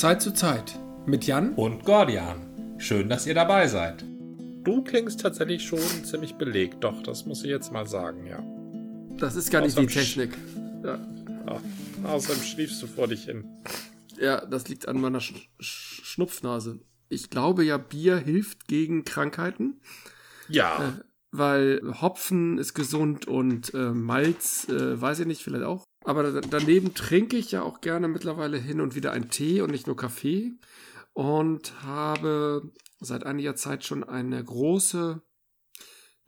Zeit zu Zeit mit Jan und Gordian. Schön, dass ihr dabei seid. Du klingst tatsächlich schon ziemlich belegt, doch, das muss ich jetzt mal sagen, ja. Das ist gar nicht die Technik. Ja. ja. Außerdem schliefst du vor dich hin. Ja, das liegt an meiner Sch Sch Schnupfnase. Ich glaube ja, Bier hilft gegen Krankheiten. Ja. Äh, weil Hopfen ist gesund und äh, Malz, äh, weiß ich nicht, vielleicht auch. Aber daneben trinke ich ja auch gerne mittlerweile hin und wieder einen Tee und nicht nur Kaffee. Und habe seit einiger Zeit schon eine große,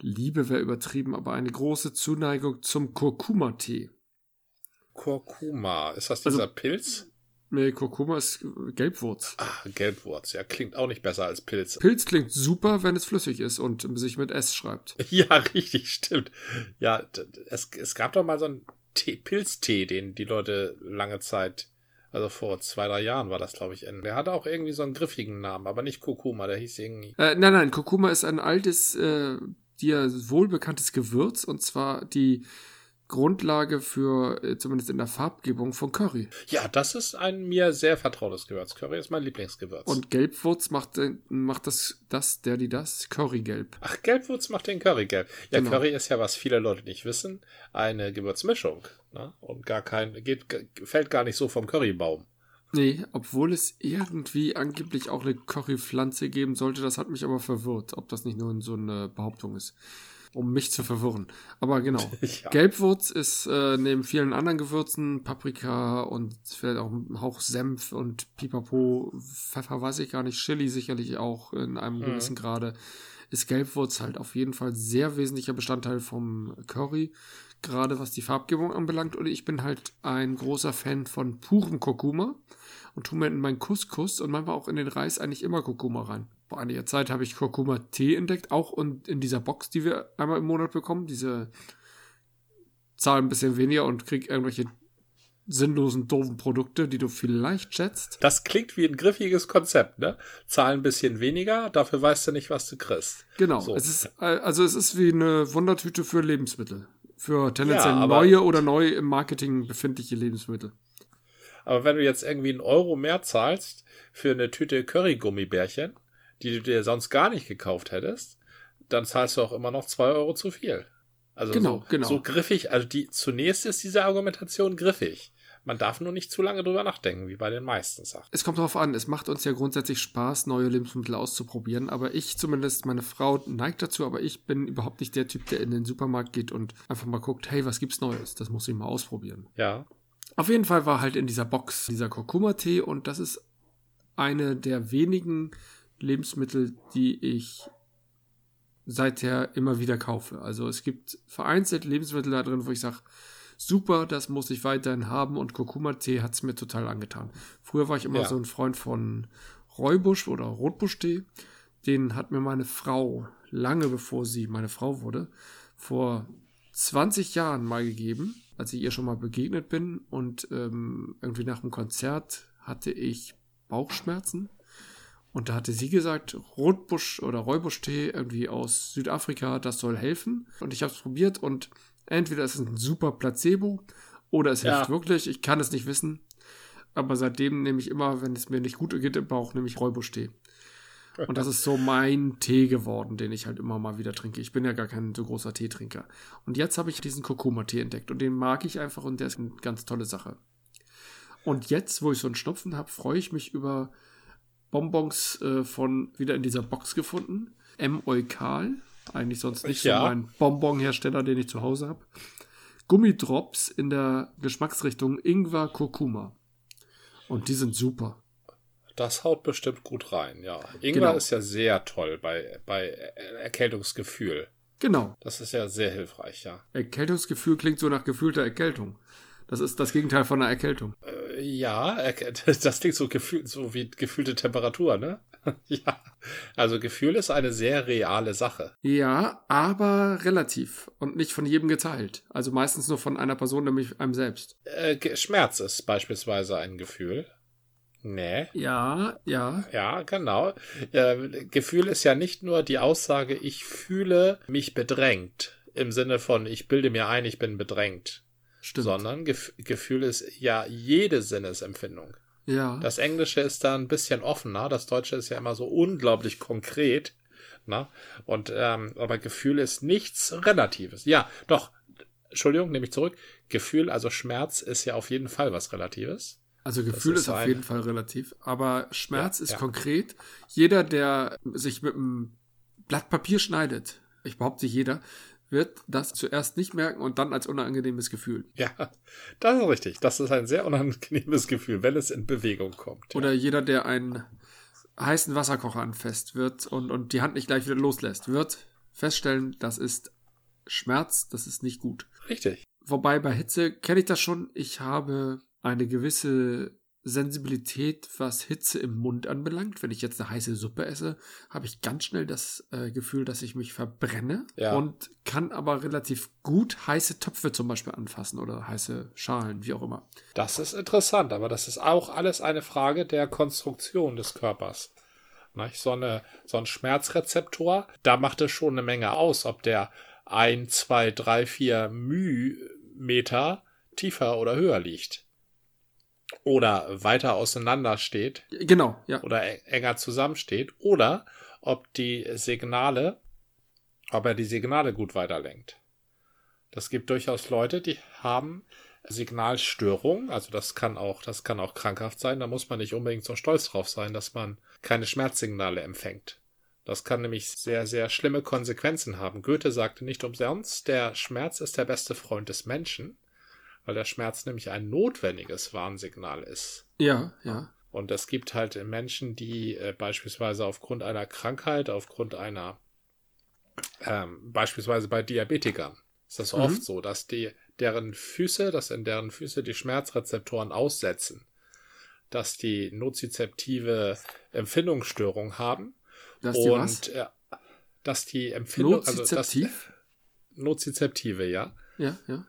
Liebe wäre übertrieben, aber eine große Zuneigung zum Kurkuma-Tee. Kurkuma, ist das dieser also, Pilz? Nee, Kurkuma ist Gelbwurz. Ah, Gelbwurz, ja, klingt auch nicht besser als Pilz. Pilz klingt super, wenn es flüssig ist und sich mit S schreibt. Ja, richtig, stimmt. Ja, es, es gab doch mal so einen Tee, Pilztee, den die Leute lange Zeit, also vor zwei, drei Jahren war das, glaube ich. Der hatte auch irgendwie so einen griffigen Namen, aber nicht Kurkuma, der hieß irgendwie. Äh, nein, nein, Kurkuma ist ein altes, äh, dir wohlbekanntes Gewürz und zwar die Grundlage für, äh, zumindest in der Farbgebung von Curry. Ja, das ist ein mir sehr vertrautes Gewürz. Curry ist mein Lieblingsgewürz. Und Gelbwurz macht, äh, macht das, das, der, die das, Currygelb. Ach, Gelbwurz macht den Currygelb. Ja, genau. Curry ist ja, was viele Leute nicht wissen, eine Gewürzmischung. Ne? Und gar kein, geht, fällt gar nicht so vom Currybaum. Nee, obwohl es irgendwie angeblich auch eine Currypflanze geben sollte, das hat mich aber verwirrt, ob das nicht nur so eine Behauptung ist um mich zu verwirren. Aber genau. ja. Gelbwurz ist äh, neben vielen anderen Gewürzen, Paprika und vielleicht auch ein Hauch Senf und Pipapo, Pfeffer weiß ich gar nicht, Chili sicherlich auch in einem mhm. gewissen Grade, ist Gelbwurz halt auf jeden Fall sehr wesentlicher Bestandteil vom Curry, gerade was die Farbgebung anbelangt. Und ich bin halt ein großer Fan von purem Kurkuma und tue mir in meinen Couscous und manchmal auch in den Reis eigentlich immer Kurkuma rein vor einiger Zeit habe ich Kurkuma-Tee entdeckt, auch und in dieser Box, die wir einmal im Monat bekommen. Diese zahl ein bisschen weniger und krieg irgendwelche sinnlosen, doofen Produkte, die du vielleicht schätzt. Das klingt wie ein griffiges Konzept, ne? Zahl ein bisschen weniger, dafür weißt du nicht, was du kriegst. Genau. So. Es ist, also es ist wie eine Wundertüte für Lebensmittel. Für tendenziell ja, neue oder neu im Marketing befindliche Lebensmittel. Aber wenn du jetzt irgendwie einen Euro mehr zahlst für eine Tüte Curry-Gummibärchen, die du dir sonst gar nicht gekauft hättest, dann zahlst du auch immer noch zwei Euro zu viel. Also genau, so, genau. so griffig, also die zunächst ist diese Argumentation griffig. Man darf nur nicht zu lange drüber nachdenken, wie bei den meisten Sachen. Es kommt darauf an, es macht uns ja grundsätzlich Spaß, neue Lebensmittel auszuprobieren, aber ich zumindest, meine Frau neigt dazu, aber ich bin überhaupt nicht der Typ, der in den Supermarkt geht und einfach mal guckt, hey, was gibt's Neues? Das muss ich mal ausprobieren. Ja. Auf jeden Fall war halt in dieser Box dieser Kurkuma-Tee und das ist eine der wenigen Lebensmittel, die ich seither immer wieder kaufe. Also es gibt vereinzelt Lebensmittel da drin, wo ich sage, super, das muss ich weiterhin haben und Kurkuma-Tee hat es mir total angetan. Früher war ich immer ja. so ein Freund von Räubusch oder Rotbuschtee. Den hat mir meine Frau, lange bevor sie meine Frau wurde, vor 20 Jahren mal gegeben, als ich ihr schon mal begegnet bin und ähm, irgendwie nach dem Konzert hatte ich Bauchschmerzen und da hatte sie gesagt, Rotbusch oder Räubuschtee irgendwie aus Südafrika, das soll helfen. Und ich habe es probiert und entweder ist es ein super Placebo oder es ja. hilft wirklich. Ich kann es nicht wissen. Aber seitdem nehme ich immer, wenn es mir nicht gut geht im Bauch, nehme ich Räubuschtee. Und das ist so mein Tee geworden, den ich halt immer mal wieder trinke. Ich bin ja gar kein so großer Teetrinker. Und jetzt habe ich diesen Kurkuma-Tee entdeckt und den mag ich einfach und der ist eine ganz tolle Sache. Und jetzt, wo ich so einen Schnupfen habe, freue ich mich über Bonbons äh, von wieder in dieser Box gefunden. M. Eukal. Eigentlich sonst nicht ja. so mein Bonbonhersteller, den ich zu Hause habe. Gummidrops in der Geschmacksrichtung Ingwer Kurkuma. Und die sind super. Das haut bestimmt gut rein, ja. Ingwer genau. ist ja sehr toll bei, bei Erkältungsgefühl. Genau. Das ist ja sehr hilfreich, ja. Erkältungsgefühl klingt so nach gefühlter Erkältung. Das ist das Gegenteil von einer Erkältung. Äh, ja, das klingt so, gefühl, so wie gefühlte Temperatur, ne? ja. Also Gefühl ist eine sehr reale Sache. Ja, aber relativ und nicht von jedem geteilt. Also meistens nur von einer Person, nämlich einem selbst. Äh, Schmerz ist beispielsweise ein Gefühl. Nee. Ja, ja. Ja, genau. Äh, Gefühl ist ja nicht nur die Aussage, ich fühle mich bedrängt. Im Sinne von, ich bilde mir ein, ich bin bedrängt. Stimmt. Sondern Gef Gefühl ist ja jede Sinnesempfindung. Ja. Das Englische ist da ein bisschen offener. Das Deutsche ist ja immer so unglaublich konkret. Na? Und ähm, aber Gefühl ist nichts Relatives. Ja, doch. Entschuldigung, nehme ich zurück. Gefühl, also Schmerz, ist ja auf jeden Fall was Relatives. Also Gefühl ist ist, auf ein- jeden Fall relativ, aber Schmerz Ja, ist ja. konkret. Jeder, der sich mit einem Blatt Papier schneidet, ich behaupte jeder, wird das zuerst nicht merken und dann als unangenehmes Gefühl. Ja, das ist richtig. Das ist ein sehr unangenehmes Gefühl, wenn es in Bewegung kommt. Oder jeder, der einen heißen Wasserkocher anfasst wird und, und die Hand nicht gleich wieder loslässt, wird feststellen, das ist Schmerz, das ist nicht gut. Richtig. Wobei bei Hitze kenne ich das schon. Ich habe eine gewisse Sensibilität, was Hitze im Mund anbelangt. Wenn ich jetzt eine heiße Suppe esse, habe ich ganz schnell das äh, Gefühl, dass ich mich verbrenne Ja. und kann aber relativ gut heiße Töpfe zum Beispiel anfassen oder heiße Schalen, wie auch immer. Das ist interessant, aber das ist auch alles eine Frage der Konstruktion des Körpers. Nicht? So, eine, so ein Schmerzrezeptor, da macht es schon eine Menge aus, ob der ein, zwei, drei, vier Mühmeter tiefer oder höher liegt. Oder weiter auseinander steht Genau, ja. oder enger zusammensteht. Oder ob die Signale, ob er die Signale gut weiterlenkt. Das gibt durchaus Leute, die haben Signalstörungen, also das kann auch, das kann auch krankhaft sein, da muss man nicht unbedingt so stolz drauf sein, dass man keine Schmerzsignale empfängt. Das kann nämlich sehr, sehr schlimme Konsequenzen haben. Goethe sagte nicht umsonst, der Schmerz ist der beste Freund des Menschen, weil der Schmerz nämlich ein notwendiges Warnsignal ist. Ja, ja. Und es gibt halt Menschen, die äh, beispielsweise aufgrund einer Krankheit, aufgrund einer, ähm, beispielsweise bei Diabetikern, ist das Mhm. oft so, dass die, deren Füße, dass in deren Füße die Schmerzrezeptoren aussetzen, dass die nozizeptive Empfindungsstörung haben Das ist die und was? äh, dass die Empfindung, also das Nozizeptiv? Nozizeptive, ja, ja, ja.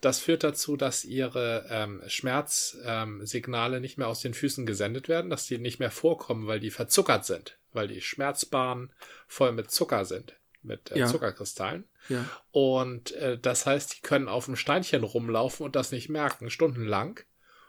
Das führt dazu, dass ihre ähm, Schmerzsignale ähm, nicht mehr aus den Füßen gesendet werden, dass die nicht mehr vorkommen, weil die verzuckert sind, weil die Schmerzbahnen voll mit Zucker sind, mit äh, Ja. Zuckerkristallen. ja. Und äh, das heißt, die können auf dem Steinchen rumlaufen und das nicht merken, stundenlang.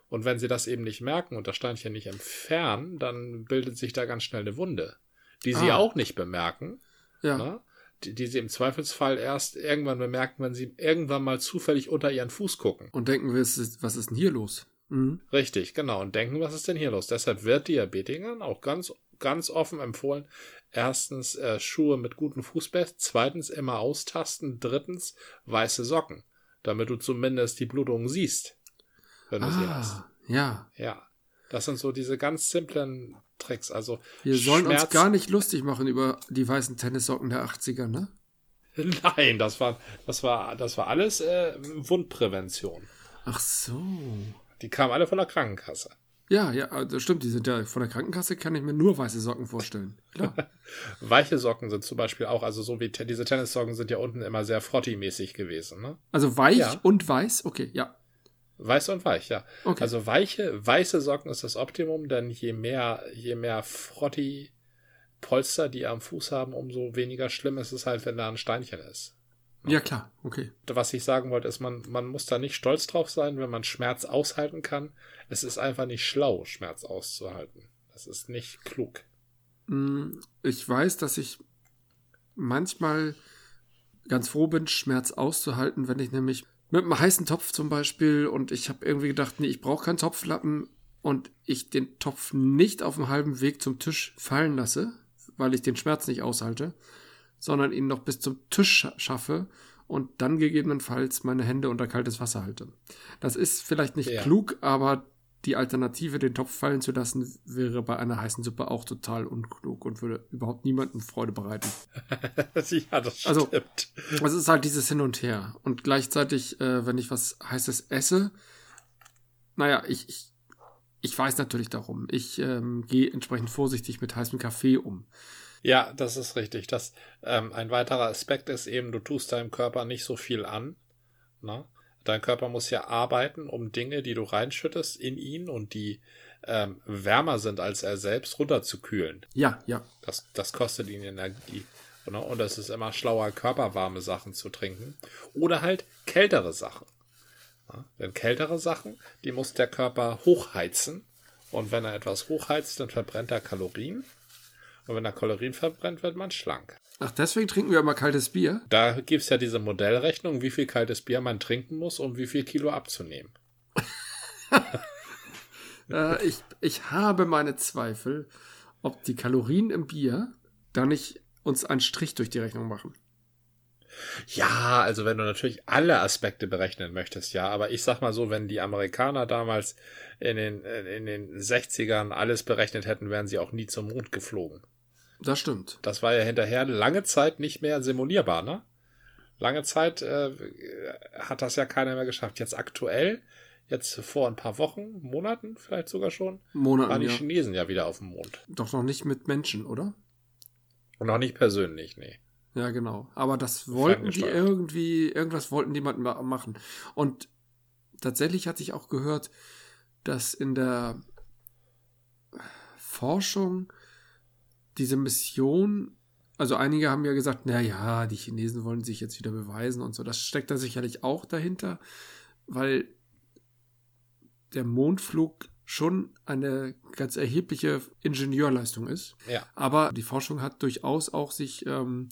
Und wenn sie das eben nicht merken und das Steinchen nicht entfernen, dann bildet sich da ganz schnell eine Wunde, die sie Ah. auch nicht bemerken Ja. ne? Die, sie im Zweifelsfall erst irgendwann bemerken, wenn sie irgendwann mal zufällig unter ihren Fuß gucken. Und denken es ist- was ist denn hier los? Mhm. Richtig, genau. Und denken, was ist denn hier los? Deshalb wird Diabetikern auch ganz, ganz offen empfohlen, erstens äh, Schuhe mit gutem Fußbett, zweitens immer austasten, drittens weiße Socken, damit du zumindest die Blutung siehst, wenn du sie hast. Ah, ja. Ja, das sind so diese ganz simplen Tricks. Also Wir sollen uns Schmerz- gar nicht lustig machen über die weißen Tennissocken der 80er, ne? Nein, das war, das war, das war alles äh, Wundprävention. Ach so. Die kamen alle von der Krankenkasse. Ja, ja, das stimmt. Die sind ja von der Krankenkasse kann ich mir nur weiße Socken vorstellen. Klar. Weiche Socken sind zum Beispiel auch, also so wie te- diese Tennissocken sind ja unten immer sehr frotti-mäßig gewesen, ne? Also weich Ja. und weiß, okay, ja. Weiß und weich, ja. Okay. Also weiche, weiße Socken ist das Optimum, denn je mehr, je mehr Frotti-Polster die am Fuß haben, umso weniger schlimm ist es halt, wenn da ein Steinchen ist. Ja, klar, okay. Was ich sagen wollte, ist, man, man muss da nicht stolz drauf sein, wenn man Schmerz aushalten kann. Es ist einfach nicht schlau, Schmerz auszuhalten. Das ist nicht klug. Mm, Ich weiß, dass ich manchmal ganz froh bin, Schmerz auszuhalten, wenn ich nämlich mit einem heißen Topf zum Beispiel und ich habe irgendwie gedacht, nee, ich brauche keinen Topflappen und ich den Topf nicht auf dem halben Weg zum Tisch fallen lasse, weil ich den Schmerz nicht aushalte, sondern ihn noch bis zum Tisch scha- schaffe und dann gegebenenfalls meine Hände unter kaltes Wasser halte. Das ist vielleicht nicht Ja. klug, aber die Alternative, den Topf fallen zu lassen, wäre bei einer heißen Suppe auch total unklug und würde überhaupt niemandem Freude bereiten. ja, das Also- stimmt. Es ist halt dieses Hin und Her. Und gleichzeitig, äh, wenn ich was Heißes esse, naja, ich, ich, ich weiß natürlich darum. Ich ähm, gehe entsprechend vorsichtig mit heißem Kaffee um. Ja, das ist richtig. Das, ähm, ein weiterer Aspekt ist eben, du tust deinem Körper nicht so viel an. Ne? Dein Körper muss ja arbeiten, um Dinge, die du reinschüttest in ihn und die ähm, wärmer sind als er selbst, runterzukühlen. Ja, ja. Das, das kostet ihn Energie. Ne? Und es ist immer schlauer, körperwarme Sachen zu trinken. Oder halt kältere Sachen. Ja? Denn kältere Sachen, die muss der Körper hochheizen. Und wenn er etwas hochheizt, dann verbrennt er Kalorien. Und wenn er Kalorien verbrennt, wird man schlank. Ach, deswegen trinken wir immer kaltes Bier? Da gibt es ja diese Modellrechnung, wie viel kaltes Bier man trinken muss, um wie viel Kilo abzunehmen. äh, ich, ich habe meine Zweifel, ob die Kalorien im Bier da nicht uns einen Strich durch die Rechnung machen. Ja, also wenn du natürlich alle Aspekte berechnen möchtest, ja, aber ich sag mal so, wenn die Amerikaner damals in den, in den 60ern alles berechnet hätten, wären sie auch nie zum Mond geflogen. Das stimmt. Das war ja hinterher lange Zeit nicht mehr simulierbar, ne? Lange Zeit äh, hat das ja keiner mehr geschafft. Jetzt aktuell, jetzt vor ein paar Wochen, Monaten vielleicht sogar schon, Monaten, waren die ja. Chinesen ja wieder auf dem Mond. Doch noch nicht mit Menschen, oder? Und noch nicht persönlich, nee. Ja, genau. Aber das wollten die irgendwie, irgendwas wollten die mal ma- machen. Und tatsächlich hatte ich auch gehört, dass in der Forschung diese Mission, also einige haben ja gesagt, na ja, die Chinesen wollen sich jetzt wieder beweisen und so. Das steckt da sicherlich auch dahinter, weil der Mondflug schon eine ganz erhebliche Ingenieurleistung ist. Ja. Aber die Forschung hat durchaus auch sich ähm,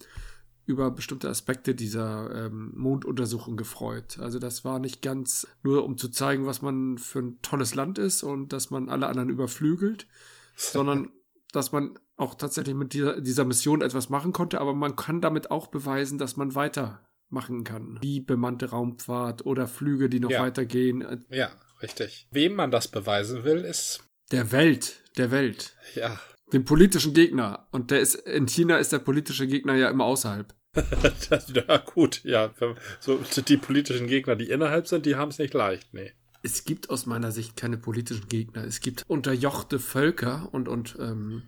über bestimmte Aspekte dieser ähm, Monduntersuchung gefreut. Also das war nicht ganz nur, um zu zeigen, was man für ein tolles Land ist und dass man alle anderen überflügelt, sondern dass man auch tatsächlich mit dieser, dieser Mission etwas machen konnte, aber man kann damit auch beweisen, dass man weitermachen kann. Wie bemannte Raumfahrt oder Flüge, die noch Ja. weitergehen. Ja, richtig. Wem man das beweisen will, ist, Der Welt, der Welt. ja, Den politischen Gegner. Und der ist, in China ist der politische Gegner ja immer außerhalb. ja gut, ja. So, die politischen Gegner, die innerhalb sind, die haben es nicht leicht, nee. Es gibt aus meiner Sicht keine politischen Gegner. Es gibt unterjochte Völker und, und ähm,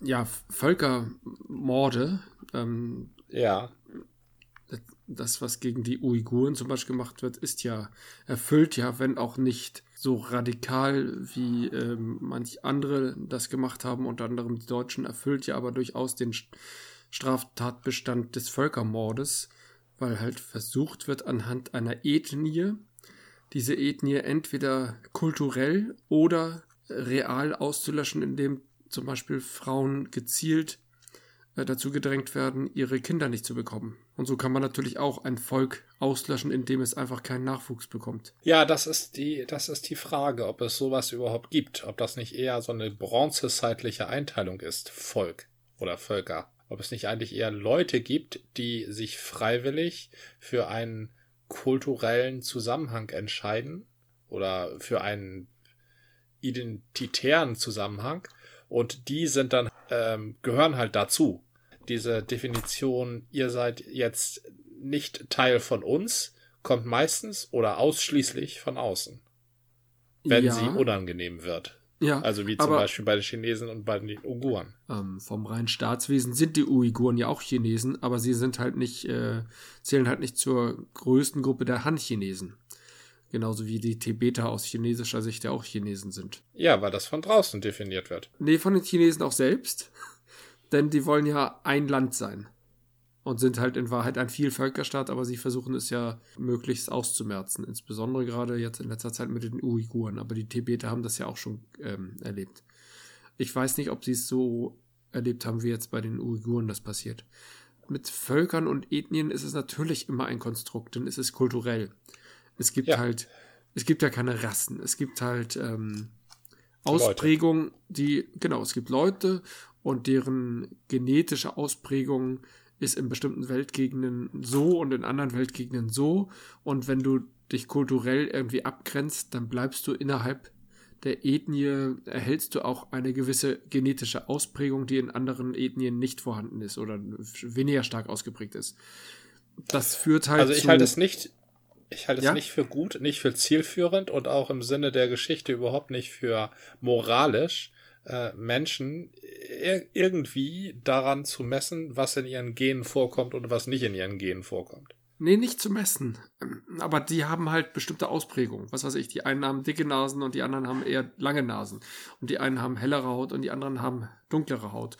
ja, Völkermorde. Ähm, Ja, das, was gegen die Uiguren zum Beispiel gemacht wird, ist ja, erfüllt ja, wenn auch nicht so radikal wie ähm, manch andere das gemacht haben, unter anderem die Deutschen, erfüllt ja aber durchaus den St- Straftatbestand des Völkermordes, weil halt versucht wird, anhand einer Ethnie, diese Ethnie entweder kulturell oder real auszulöschen, indem zum Beispiel Frauen gezielt äh, dazu gedrängt werden, ihre Kinder nicht zu bekommen. Und so kann man natürlich auch ein Volk auslöschen, indem es einfach keinen Nachwuchs bekommt. Ja, das ist die, das ist die Frage, ob es sowas überhaupt gibt. Ob das nicht eher so eine bronzezeitliche Einteilung ist, Volk oder Völker. Ob es nicht eigentlich eher Leute gibt, die sich freiwillig für einen kulturellen Zusammenhang entscheiden oder für einen identitären Zusammenhang und die sind dann ähm, gehören halt dazu. Diese Definition, ihr seid jetzt nicht Teil von uns, kommt meistens oder ausschließlich von außen, wenn ja, sie unangenehm wird. ja, Also wie zum aber Beispiel bei den Chinesen und bei den Uiguren. ähm, vom reinen Staatswesen sind die Uiguren ja auch Chinesen, aber sie sind halt nicht, äh, zählen halt nicht zur größten Gruppe der Han-Chinesen. Genauso wie die Tibeter aus chinesischer Sicht ja auch Chinesen sind. Ja, weil das von draußen definiert wird. Nee, von den Chinesen auch selbst. Denn die wollen ja ein Land sein. Und sind halt in Wahrheit ein Vielvölkerstaat, aber sie versuchen es ja möglichst auszumerzen. Insbesondere gerade jetzt in letzter Zeit mit den Uiguren. Aber die Tibeter haben das ja auch schon ähm, erlebt. Ich weiß nicht, ob sie es so erlebt haben, wie jetzt bei den Uiguren das passiert. Mit Völkern und Ethnien ist es natürlich immer ein Konstrukt, denn es ist kulturell. Es gibt Ja. halt, es gibt ja keine Rassen. Es gibt halt ähm. Ausprägungen, die, genau, es gibt Leute und deren genetische Ausprägung ist in bestimmten Weltgegenden so und in anderen Weltgegenden so. Und wenn du dich kulturell irgendwie abgrenzt, dann bleibst du innerhalb der Ethnie, erhältst du auch eine gewisse genetische Ausprägung, die in anderen Ethnien nicht vorhanden ist oder weniger stark ausgeprägt ist. Das führt halt Also ich halte es nicht, ich halte Ja? es nicht für gut, nicht für zielführend und auch im Sinne der Geschichte überhaupt nicht für moralisch, äh, Menschen ir irgendwie daran zu messen, was in ihren Genen vorkommt und was nicht in ihren Genen vorkommt. Nee, nicht zu messen. Aber die haben halt bestimmte Ausprägungen. Was weiß ich, die einen haben dicke Nasen und die anderen haben eher lange Nasen. Und die einen haben hellere Haut und die anderen haben dunklere Haut.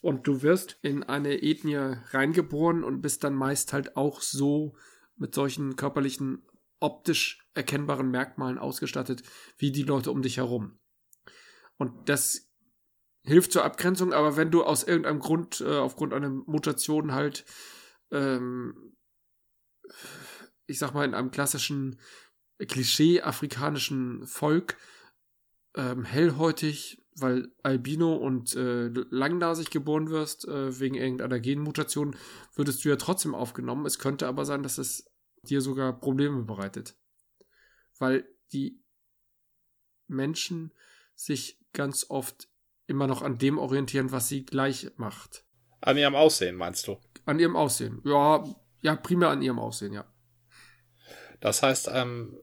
Und du wirst in eine Ethnie reingeboren und bist dann meist halt auch so mit solchen körperlichen optisch erkennbaren Merkmalen ausgestattet wie die Leute um dich herum. Und das hilft zur Abgrenzung, aber wenn du aus irgendeinem Grund, äh, aufgrund einer Mutation halt, ähm, ich sag mal, in einem klassischen Klischee afrikanischen Volk ähm, hellhäutig, weil Albino und äh, langnasig geboren wirst, äh, wegen irgendeiner Genmutation, würdest du ja trotzdem aufgenommen. Es könnte aber sein, dass es dir sogar Probleme bereitet. Weil die Menschen sich ganz oft immer noch an dem orientieren, was sie gleich macht. An ihrem Aussehen, meinst du? An ihrem Aussehen. Ja, ja, primär an ihrem Aussehen, ja. Das heißt, ähm,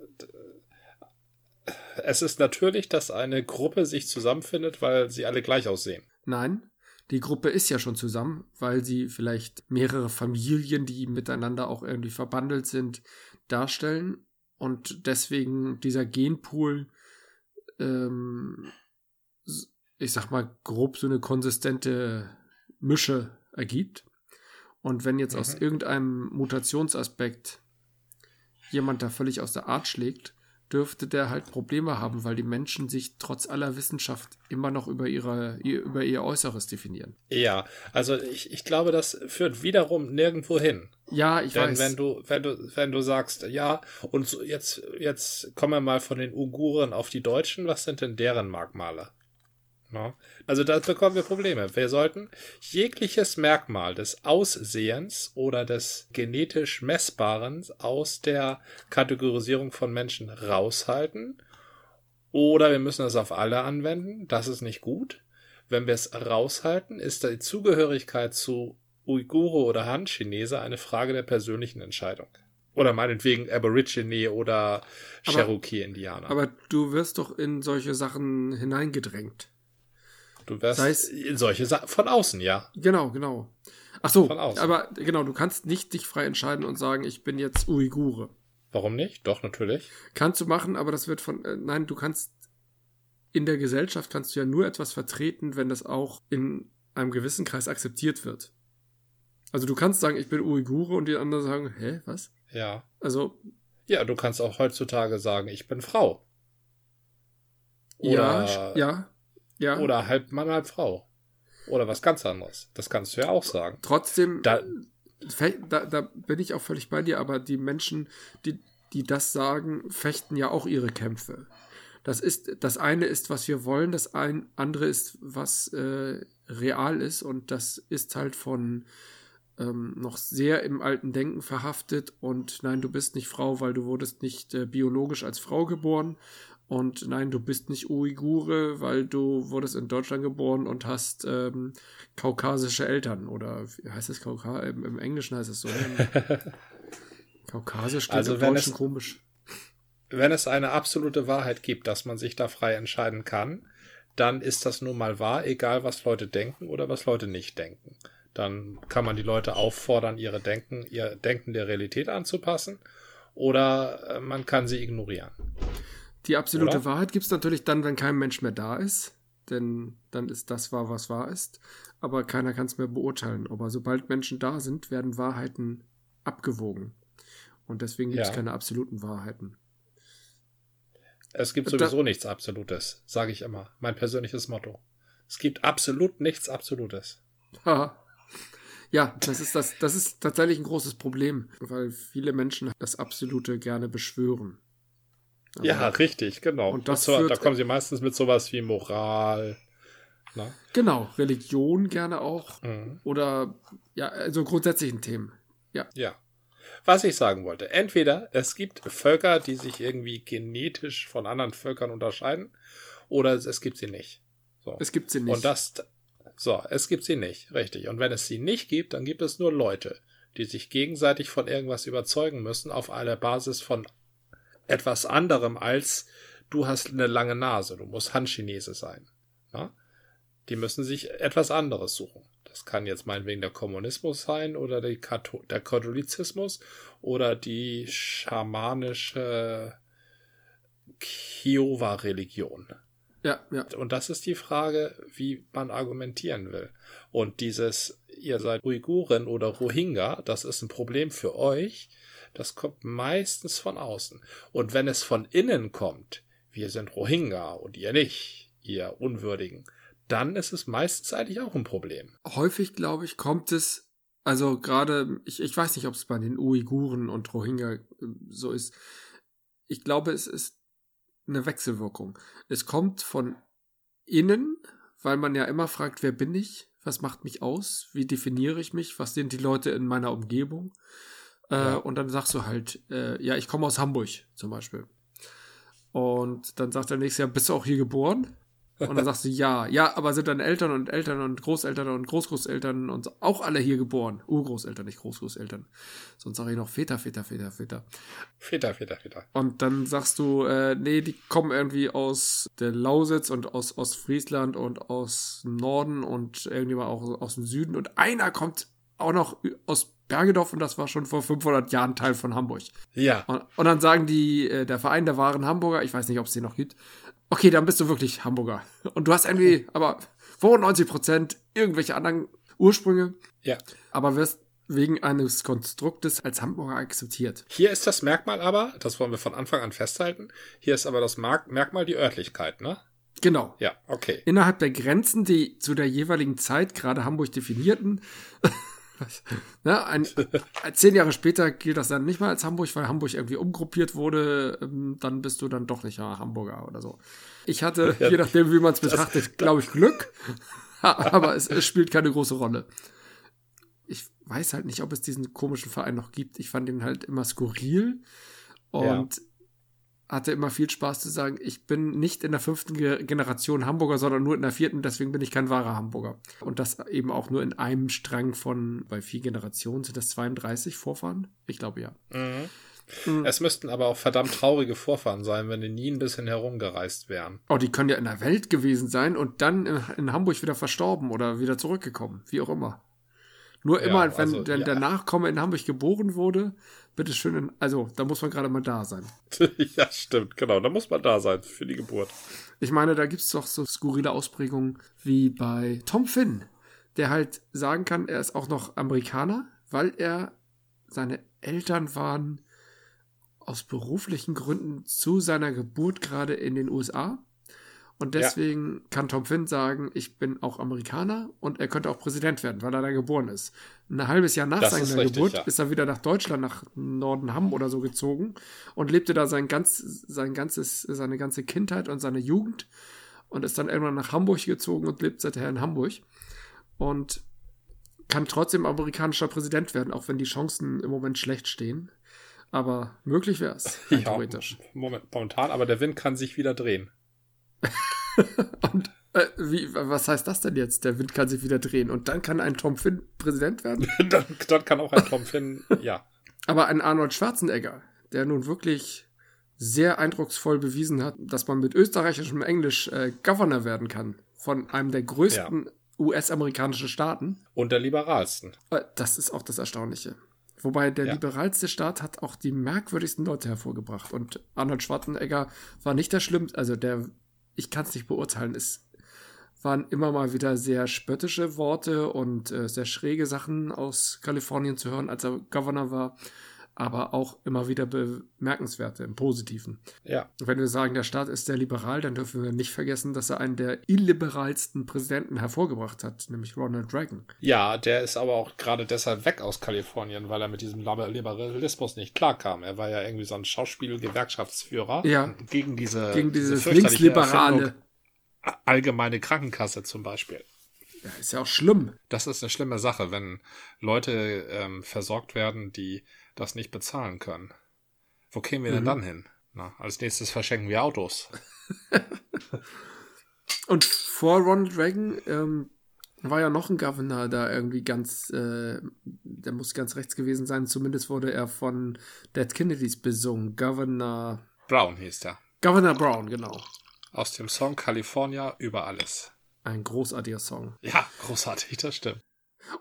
es ist natürlich, dass eine Gruppe sich zusammenfindet, weil sie alle gleich aussehen. Nein, die Gruppe ist ja schon zusammen, weil sie vielleicht mehrere Familien, die miteinander auch irgendwie verbandelt sind, darstellen und deswegen dieser Genpool, ähm, ich sag mal, grob so eine konsistente Mische ergibt. Und wenn jetzt mhm. aus irgendeinem Mutationsaspekt jemand da völlig aus der Art schlägt, dürfte der halt Probleme haben, weil die Menschen sich trotz aller Wissenschaft immer noch über, ihre, über ihr Äußeres definieren. Ja, also ich, ich glaube, das führt wiederum nirgendwo hin. Ja, ich Denn weiß. wenn du, wenn du, wenn du sagst, ja, und so jetzt, jetzt kommen wir mal von den Uiguren auf die Deutschen, was sind denn deren Merkmale? No? Also da bekommen wir Probleme. Wir sollten jegliches Merkmal des Aussehens oder des genetisch Messbaren aus der Kategorisierung von Menschen raushalten. Oder wir müssen es auf alle anwenden. Das ist nicht gut. Wenn wir es raushalten, ist die Zugehörigkeit zu Uigure oder Han-Chinese eine Frage der persönlichen Entscheidung. Oder meinetwegen Aborigine oder Cherokee-Indianer. Aber, aber du wirst doch in solche Sachen hineingedrängt. Du wärst Sei in solche Sachen von außen, ja. Genau, genau. Ach so, aber genau, du kannst nicht dich frei entscheiden und sagen, ich bin jetzt Uigure. Warum nicht? Doch, natürlich. Kannst du machen, aber das wird von, äh, nein, du kannst, in der Gesellschaft kannst du ja nur etwas vertreten, wenn das auch in einem gewissen Kreis akzeptiert wird. Also du kannst sagen, ich bin Uigure und die anderen sagen, hä, was? Ja. Also. Ja, du kannst auch heutzutage sagen, ich bin Frau. Oder ja, ja. Ja. Oder halb Mann, halb Frau. Oder was ganz anderes. Das kannst du ja auch sagen. Trotzdem, da, da, da bin ich auch völlig bei dir, aber die Menschen, die, die das sagen, fechten ja auch ihre Kämpfe. Das ist, das eine ist, was wir wollen, das ein, andere ist, was äh, real ist und das ist halt von ähm, noch sehr im alten Denken verhaftet und nein, du bist nicht Frau, weil du wurdest nicht äh, biologisch als Frau geboren und nein, du bist nicht Uigure, weil du wurdest in Deutschland geboren und hast ähm, kaukasische Eltern. Oder wie heißt es Kauka im, im Englischen heißt es so. Ne? Kaukasisch klingt also im Deutschen es, komisch. Wenn es eine absolute Wahrheit gibt, dass man sich da frei entscheiden kann, dann ist das nun mal wahr, egal was Leute denken oder was Leute nicht denken. Dann kann man die Leute auffordern, ihre Denken, ihr Denken der Realität anzupassen oder äh, man kann sie ignorieren. Die absolute Oder? Wahrheit gibt es natürlich dann, wenn kein Mensch mehr da ist. Denn dann ist das wahr, was wahr ist. Aber keiner kann es mehr beurteilen. Aber sobald Menschen da sind, werden Wahrheiten abgewogen. Und deswegen gibt es ja. keine absoluten Wahrheiten. Es gibt sowieso da, nichts Absolutes, sage ich immer. Mein persönliches Motto. Es gibt absolut nichts Absolutes. Ja, das ist das, das ist tatsächlich ein großes Problem, weil viele Menschen das Absolute gerne beschwören. Aber ja, richtig, genau. Und das so, da kommen sie meistens mit sowas wie Moral. Ne? Genau, Religion gerne auch. Mhm. Oder ja, also grundsätzlichen Themen. Ja. Ja. Was ich sagen wollte, entweder es gibt Völker, die sich irgendwie genetisch von anderen Völkern unterscheiden, oder es gibt sie nicht. So. Es gibt sie nicht. Und das, so, es gibt sie nicht, richtig. Und wenn es sie nicht gibt, dann gibt es nur Leute, die sich gegenseitig von irgendwas überzeugen müssen auf einer Basis von etwas anderem als du hast eine lange Nase, du musst Han-Chinese sein. Ja? Die müssen sich etwas anderes suchen. Das kann jetzt meinetwegen der Kommunismus sein oder der, Kathol der Katholizismus oder die schamanische Kiowa-Religion. Ja, ja. Und das ist die Frage, wie man argumentieren will. Und dieses, ihr seid Uiguren oder Rohingya, das ist ein Problem für euch, das kommt meistens von außen. Und wenn es von innen kommt, wir sind Rohingya und ihr nicht, ihr Unwürdigen, dann ist es meistens eigentlich auch ein Problem. Häufig, glaube ich, kommt es, also gerade, ich, ich weiß nicht, ob es bei den Uiguren und Rohingya äh, so ist. Ich glaube, es ist eine Wechselwirkung. Es kommt von innen, weil man ja immer fragt, wer bin ich? Was macht mich aus? Wie definiere ich mich? Was sind die Leute in meiner Umgebung? Äh, ja. und dann sagst du halt, äh, ja, ich komme aus Hamburg zum Beispiel. Und dann sagt er nächstes Jahr, bist du auch hier geboren? Und dann sagst du, ja, ja, aber sind deine Eltern und Eltern und Großeltern und Großgroßeltern und auch alle hier geboren? Urgroßeltern, nicht Großgroßeltern. Sonst sage ich noch Väter, Väter, Väter, Väter. Väter, Väter, Väter. Und dann sagst du, äh, nee, die kommen irgendwie aus der Lausitz und aus Ostfriesland und aus dem Norden und irgendjemand auch aus dem Süden. Und einer kommt auch noch aus Bergedorf und das war schon vor 500 Jahren Teil von Hamburg. Ja. Und, und dann sagen die, äh, der Verein der wahren Hamburger, ich weiß nicht, ob es den noch gibt, okay, dann bist du wirklich Hamburger. Und du hast irgendwie aber 95 Prozent irgendwelche anderen Ursprünge. Ja. Aber wirst wegen eines Konstruktes als Hamburger akzeptiert. Hier ist das Merkmal aber, das wollen wir von Anfang an festhalten, hier ist aber das Merkmal die Örtlichkeit, ne? Genau. Ja, okay. Innerhalb der Grenzen, die zu der jeweiligen Zeit gerade Hamburg definierten, ne, ein, zehn Jahre später gilt das dann nicht mehr als Hamburg, weil Hamburg irgendwie umgruppiert wurde. Ähm, dann bist du dann doch nicht ja, Hamburger oder so. Ich hatte, ja, je nachdem, wie man es betrachtet, glaube ich, Glück. aber es, es spielt keine große Rolle. Ich weiß halt nicht, ob es diesen komischen Verein noch gibt. Ich fand ihn halt immer skurril. Und ja hatte immer viel Spaß zu sagen, ich bin nicht in der fünften Generation Hamburger, sondern nur in der vierten, deswegen bin ich kein wahrer Hamburger. Und das eben auch nur in einem Strang von, bei vier Generationen sind das 32 Vorfahren? Ich glaube ja. Mhm. Mhm. Es müssten aber auch verdammt traurige Vorfahren sein, wenn die nie ein bisschen herumgereist wären. Oh, die können ja in der Welt gewesen sein und dann in Hamburg wieder verstorben oder wieder zurückgekommen, wie auch immer. Nur immer, wenn, also, wenn ja. der Nachkomme in Hamburg geboren wurde, bitteschön, also da muss man gerade mal da sein. ja, stimmt, genau, da muss man da sein für die Geburt. Ich meine, da gibt es doch so skurrile Ausprägungen wie bei Tom Finn, der halt sagen kann, er ist auch noch Amerikaner, weil er seine Eltern waren aus beruflichen Gründen zu seiner Geburt gerade in den USA und deswegen ja. kann Tom Finn sagen, ich bin auch Amerikaner und er könnte auch Präsident werden, weil er da geboren ist. Ein halbes Jahr nach das seiner richtig, Geburt ja. ist er wieder nach Deutschland, nach Norden Hamm oder so gezogen und lebte da sein ganz, sein ganzes, seine ganze Kindheit und seine Jugend und ist dann irgendwann nach Hamburg gezogen und lebt seither in Hamburg. Und kann trotzdem amerikanischer Präsident werden, auch wenn die Chancen im Moment schlecht stehen. Aber möglich wäre es, ja, theoretisch. Moment, momentan, aber der Wind kann sich wieder drehen. und äh, wie, was heißt das denn jetzt? Der Wind kann sich wieder drehen und dann kann ein Tom Finn Präsident werden? dann, dann kann auch ein Tom Finn, ja. Aber ein Arnold Schwarzenegger, der nun wirklich sehr eindrucksvoll bewiesen hat, dass man mit österreichischem Englisch äh, Governor werden kann von einem der größten ja. US-amerikanischen Staaten. Und der liberalsten. Äh, das ist auch das Erstaunliche. Wobei der ja. liberalste Staat hat auch die merkwürdigsten Leute hervorgebracht. Und Arnold Schwarzenegger war nicht der schlimmste, also der ich kann es nicht beurteilen. Es waren immer mal wieder sehr spöttische Worte und äh, sehr schräge Sachen aus Kalifornien zu hören, als er Governor war, aber auch immer wieder bemerkenswerte im Positiven. Ja. wenn wir sagen, der Staat ist sehr liberal, dann dürfen wir nicht vergessen, dass er einen der illiberalsten Präsidenten hervorgebracht hat, nämlich Ronald Reagan. Ja, der ist aber auch gerade deshalb weg aus Kalifornien, weil er mit diesem Liberalismus nicht klarkam. Er war ja irgendwie so ein Schauspiel-Gewerkschaftsführer ja. gegen diese gegen dieses diese linksliberale allgemeine Krankenkasse zum Beispiel. Ja, ist ja auch schlimm. Das ist eine schlimme Sache, wenn Leute ähm, versorgt werden, die das nicht bezahlen können. Wo kämen wir mhm. denn dann hin? Na, als nächstes verschenken wir Autos. Und vor Ronald Reagan ähm, war ja noch ein Governor da irgendwie ganz, äh, der muss ganz rechts gewesen sein. Zumindest wurde er von Dead Kennedys besungen. Governor Brown hieß der. Governor Brown, genau. Aus dem Song California über alles. Ein großartiger Song. Ja, großartig, das stimmt.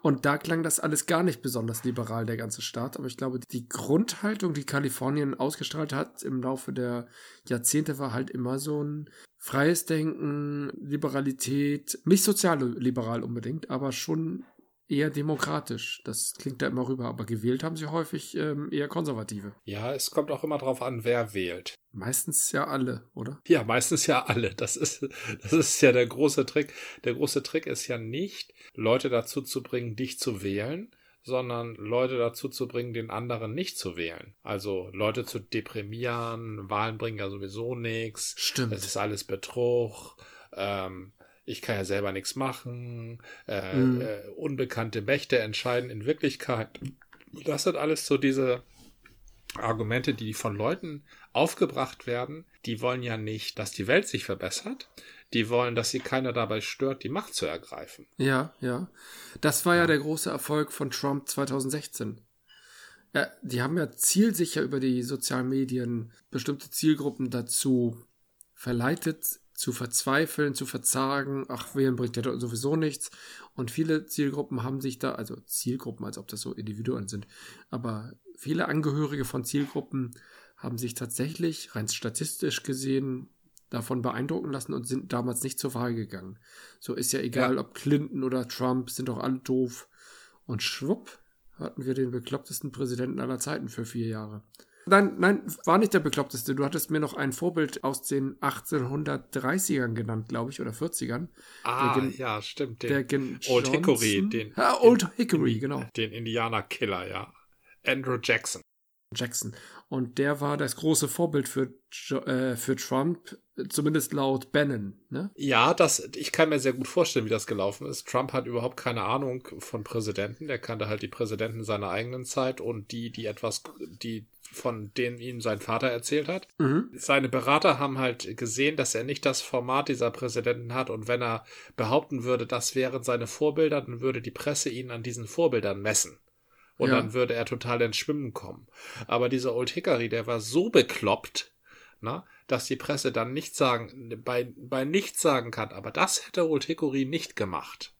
Und da klang das alles gar nicht besonders liberal, der ganze Staat. Aber ich glaube, die Grundhaltung, die Kalifornien ausgestrahlt hat im Laufe der Jahrzehnte, war halt immer so ein freies Denken, Liberalität, nicht sozialliberal unbedingt, aber schon eher demokratisch. Das klingt da immer rüber, aber gewählt haben sie häufig ähm, eher Konservative. Ja, es kommt auch immer drauf an, wer wählt. Meistens ja alle, oder? Ja, meistens ja alle. Das ist, das ist ja der große Trick. Der große Trick ist ja nicht, Leute dazu zu bringen, dich zu wählen, sondern Leute dazu zu bringen, den anderen nicht zu wählen. Also Leute zu deprimieren, Wahlen bringen ja sowieso nichts. Stimmt. Es ist alles Betrug. Ähm, ich kann ja selber nichts machen. Äh, Mhm. äh, unbekannte Mächte entscheiden in Wirklichkeit. Das sind alles so diese Argumente, die von Leuten aufgebracht werden. Die wollen ja nicht, dass die Welt sich verbessert. Die wollen, dass sie keiner dabei stört, die Macht zu ergreifen. Ja, ja. Das war ja der große Erfolg von Trump 2016. Ja, die haben ja zielsicher über die sozialen Medien bestimmte Zielgruppen dazu verleitet, zu verzweifeln, zu verzagen. Ach, wählen bringt ja sowieso nichts. Und viele Zielgruppen haben sich da, also Zielgruppen, als ob das so Individuen sind, aber viele Angehörige von Zielgruppen haben sich tatsächlich rein statistisch gesehen davon beeindrucken lassen und sind damals nicht zur Wahl gegangen. So ist ja egal, Ja. ob Clinton oder Trump, sind doch alle doof. Und schwupp hatten wir den beklopptesten Präsidenten aller Zeiten für vier Jahre. Nein, nein, war nicht der bekloppteste. Du hattest mir noch ein Vorbild aus den 1830ern genannt, glaube ich, oder 40ern. Ah, Gen- ja, stimmt. Den, Der Gen Old Johnson. Hickory, den- Ja, Old Hickory, genau. den Indianer-Killer, ja. Andrew Jackson. Jackson. Und der war das große Vorbild für, äh, für Trump, zumindest laut Bannon. Ne? Ja, das, ich kann mir sehr gut vorstellen, wie das gelaufen ist. Trump hat überhaupt keine Ahnung von Präsidenten. Der kannte halt die Präsidenten seiner eigenen Zeit und die, die etwas, die von denen ihm sein Vater erzählt hat. Mhm. Seine Berater haben halt gesehen, dass er nicht das Format dieser Präsidenten hat und wenn er behaupten würde, das wären seine Vorbilder, dann würde die Presse ihn an diesen Vorbildern messen. Und Ja. dann würde er total ins Schwimmen kommen. Aber dieser Old Hickory, der war so bekloppt, na, dass die Presse dann nicht sagen, bei, bei nichts sagen kann, aber das hätte Old Hickory nicht gemacht.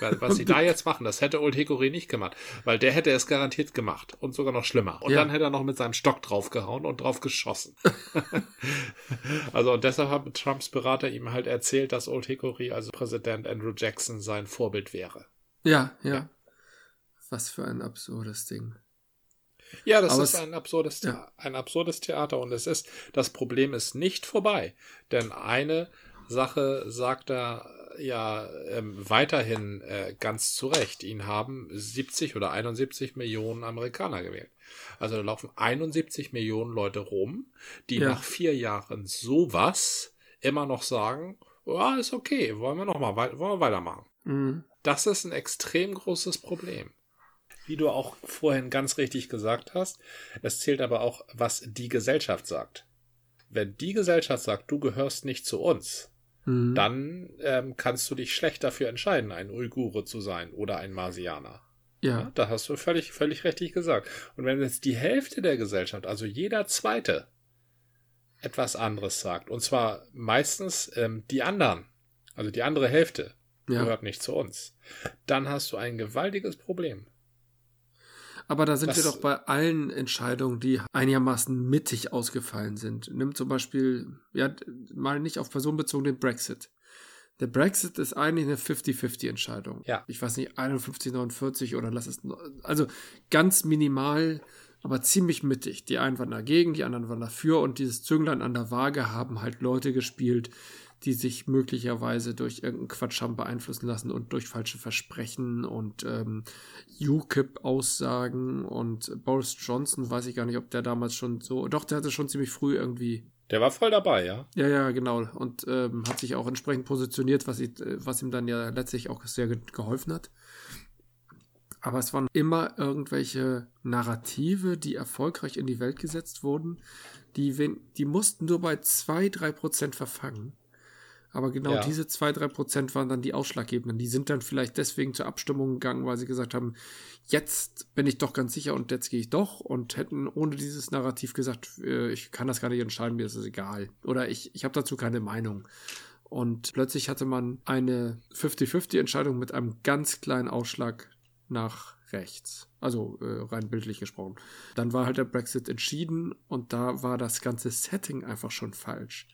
Weil- was sie da jetzt machen, das hätte Old Hickory nicht gemacht, weil der hätte es garantiert gemacht und sogar noch schlimmer. Und Ja. dann hätte er noch mit seinem Stock draufgehauen und drauf geschossen. also und deshalb haben Trumps Berater ihm halt erzählt, dass Old Hickory, also Präsident Andrew Jackson, sein Vorbild wäre. Ja, ja, Ja. Was für ein absurdes Ding. Ja, das Aber ist ein absurdes, ja. Ein absurdes Theater und es ist, das Problem ist nicht vorbei. Denn eine Sache sagt er ja ähm, weiterhin äh, ganz zu Recht. Ihn haben 70 oder 71 Millionen Amerikaner gewählt. Also da laufen 71 Millionen Leute rum, die Ja. nach vier Jahren sowas immer noch sagen, ja, ist okay, wollen wir noch mal wei wollen wir weitermachen. Mhm. Das ist ein extrem großes Problem. Wie du auch vorhin ganz richtig gesagt hast, es zählt aber auch, was die Gesellschaft sagt. Wenn die Gesellschaft sagt, du gehörst nicht zu uns, Mhm. dann ähm, kannst du dich schlecht dafür entscheiden, ein Uigure zu sein oder ein Marsianer. Ja, ja, da hast du völlig, völlig richtig gesagt. Und wenn jetzt die Hälfte der Gesellschaft, also jeder Zweite, etwas anderes sagt, und zwar meistens ähm, die anderen, also die andere Hälfte, ja. gehört nicht zu uns, dann hast du ein gewaltiges Problem. Aber da sind Das- wir doch bei allen Entscheidungen, die einigermaßen mittig ausgefallen sind. Nimm zum Beispiel, ja, mal nicht auf Person bezogen, den Brexit. Der Brexit ist eigentlich eine 50-50-Entscheidung. Ja. Ich weiß nicht, 51, 49 oder lass es, also ganz minimal, aber ziemlich mittig. Die einen waren dagegen, die anderen waren dafür und dieses Zünglein an der Waage haben halt Leute gespielt, die sich möglicherweise durch irgendeinen Quatsch haben beeinflussen lassen und durch falsche Versprechen und ähm, UKIP-Aussagen und Boris Johnson, weiß ich gar nicht, ob der damals schon so, doch, der hatte schon ziemlich früh irgendwie, Der war voll dabei, ja. ja, ja, genau, und ähm, hat sich auch entsprechend positioniert, was, ich, äh, was ihm dann ja letztlich auch sehr ge geholfen hat. Aber es waren immer irgendwelche Narrative, die erfolgreich in die Welt gesetzt wurden, die, die mussten nur bei zwei drei Prozent verfangen. Aber genau Ja. diese zwei drei Prozent waren dann die ausschlaggebenden. Die sind dann vielleicht deswegen zur Abstimmung gegangen, weil sie gesagt haben, jetzt bin ich doch ganz sicher und jetzt gehe ich doch und hätten ohne dieses Narrativ gesagt, äh, ich kann das gar nicht entscheiden, mir ist es egal. Oder ich, ich habe dazu keine Meinung. Und plötzlich hatte man eine 50-50-Entscheidung mit einem ganz kleinen Ausschlag nach rechts. Also äh, rein bildlich gesprochen. Dann war halt der Brexit entschieden und da war das ganze Setting einfach schon falsch.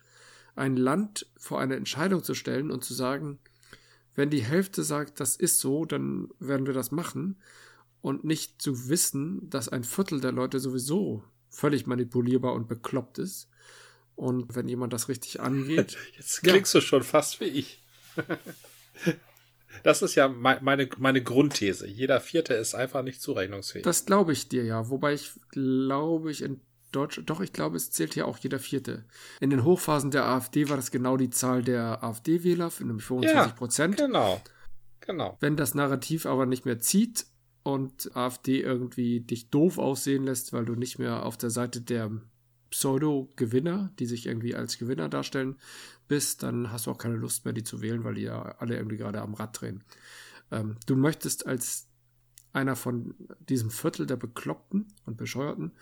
Ein Land vor eine Entscheidung zu stellen und zu sagen, Wenn die Hälfte sagt, das ist so, dann werden wir das machen. Und nicht zu wissen, dass ein Viertel der Leute sowieso völlig manipulierbar und bekloppt ist. Und wenn jemand das richtig angeht. Jetzt klingst ja. du schon fast wie ich. Das ist ja meine, meine Grundthese. Jeder Vierte ist einfach nicht zurechnungsfähig. Das glaube ich dir ja. Wobei ich glaube, ich in Deutschland, doch, ich glaube, es zählt hier auch jeder Vierte. In den Hochphasen der AfD war das genau die Zahl der AfD-Wähler, nämlich 25 Prozent. Ja, genau. Genau. Wenn das Narrativ aber nicht mehr zieht und AfD irgendwie dich doof aussehen lässt, weil du nicht mehr auf der Seite der Pseudo-Gewinner, die sich irgendwie als Gewinner darstellen, bist, dann hast du auch keine Lust mehr, die zu wählen, weil die ja alle irgendwie gerade am Rad drehen. Ähm, du möchtest als einer von diesem Viertel der Bekloppten und Bescheuerten,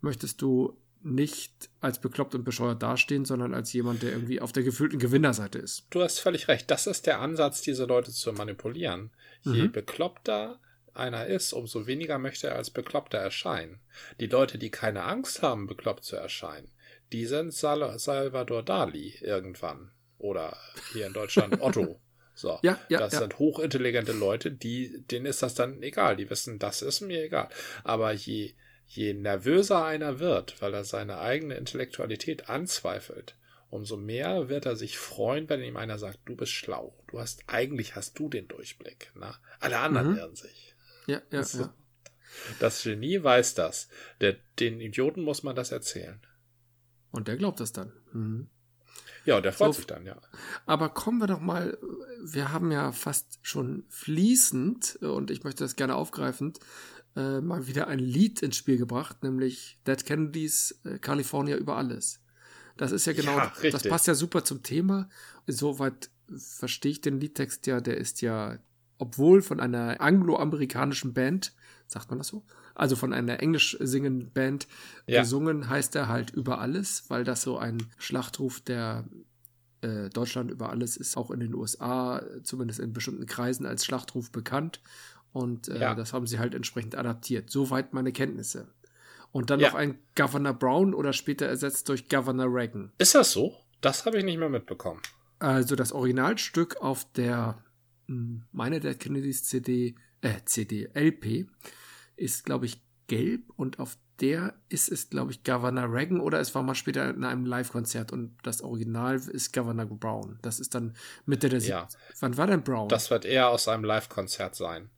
möchtest du nicht als bekloppt und bescheuert dastehen, sondern als jemand, der irgendwie auf der gefühlten Gewinnerseite ist. Du hast völlig recht. Das ist der Ansatz, diese Leute zu manipulieren. Je mhm. bekloppter einer ist, umso weniger möchte er als Bekloppter erscheinen. Die Leute, die keine Angst haben, bekloppt zu erscheinen, die sind Sal Salvador Dali irgendwann. Oder hier in Deutschland Otto. So, ja, ja, das ja. sind hochintelligente Leute, die, denen ist das dann egal. Die wissen, das ist mir egal. Aber je, je nervöser einer wird, weil er seine eigene Intellektualität anzweifelt, umso mehr wird er sich freuen, wenn ihm einer sagt, du bist schlau. Du hast, eigentlich hast du den Durchblick. Na? Alle anderen mhm. irren sich. Ja, ja, so. ja. Das Genie weiß das. Der, den Idioten muss man das erzählen. Und der glaubt das dann. Mhm. Ja, und der freut so, sich dann, ja. Aber kommen wir doch mal, wir haben ja fast schon fließend, und ich möchte das gerne aufgreifen, äh, mal wieder ein Lied ins Spiel gebracht, nämlich Dead Kennedys äh, California über alles. Das ist ja genau, ja, das passt ja super zum Thema. Insoweit verstehe ich den Liedtext ja, der ist ja obwohl von einer angloamerikanischen Band, sagt man das so? Also von einer englisch singenden Band ja. gesungen, heißt er halt über alles, weil das so ein Schlachtruf der äh, Deutschland über alles ist, auch in den USA, zumindest in bestimmten Kreisen, als Schlachtruf bekannt. Und äh, ja. das haben sie halt entsprechend adaptiert. Soweit meine Kenntnisse. Und dann ja. noch ein Governor Brown oder später ersetzt durch Governor Reagan. Ist das so? Das habe ich nicht mehr mitbekommen. Also das Originalstück auf der meine der Kennedys CD, äh, CD, LP ist, glaube ich, gelb und auf der ist es, glaube ich, Governor Reagan oder es war mal später in einem Live-Konzert und das Original ist Governor Brown. Das ist dann Mitte der ja. Wann war denn Brown? Das wird eher aus einem Live-Konzert sein.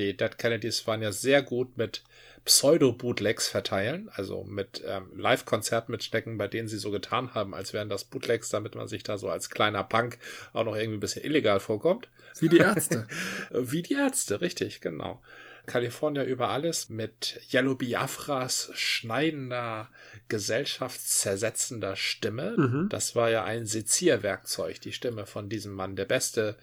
Die Dead Kennedys waren ja sehr gut mit Pseudo-Bootlegs verteilen, also mit ähm, Live-Konzertmitschnecken, bei denen sie so getan haben, als wären das Bootlegs, damit man sich da so als kleiner Punk auch noch irgendwie ein bisschen illegal vorkommt. Wie die Ärzte. Wie die Ärzte, richtig, genau. California über alles mit Yellow Biafras schneidender, gesellschaftszersetzender Stimme. Mhm. Das war ja ein Sezierwerkzeug, die Stimme von diesem Mann, der beste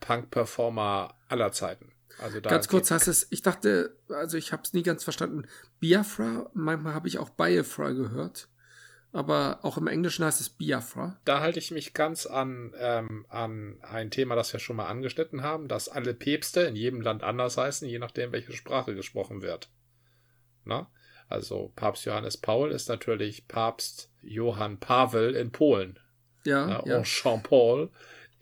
Punk-Performer aller Zeiten. Also ganz kurz heißt es, ich dachte, also ich habe es nie ganz verstanden. Biafra, manchmal habe ich auch Biafra gehört, aber auch im Englischen heißt es Biafra. Da halte ich mich ganz an, ähm, an ein Thema, das wir schon mal angeschnitten haben, dass alle Päpste in jedem Land anders heißen, je nachdem, welche Sprache gesprochen wird. Na? Also Papst Johannes Paul ist natürlich Papst Johann Pavel in Polen. Ja, ja. Und Jean Paul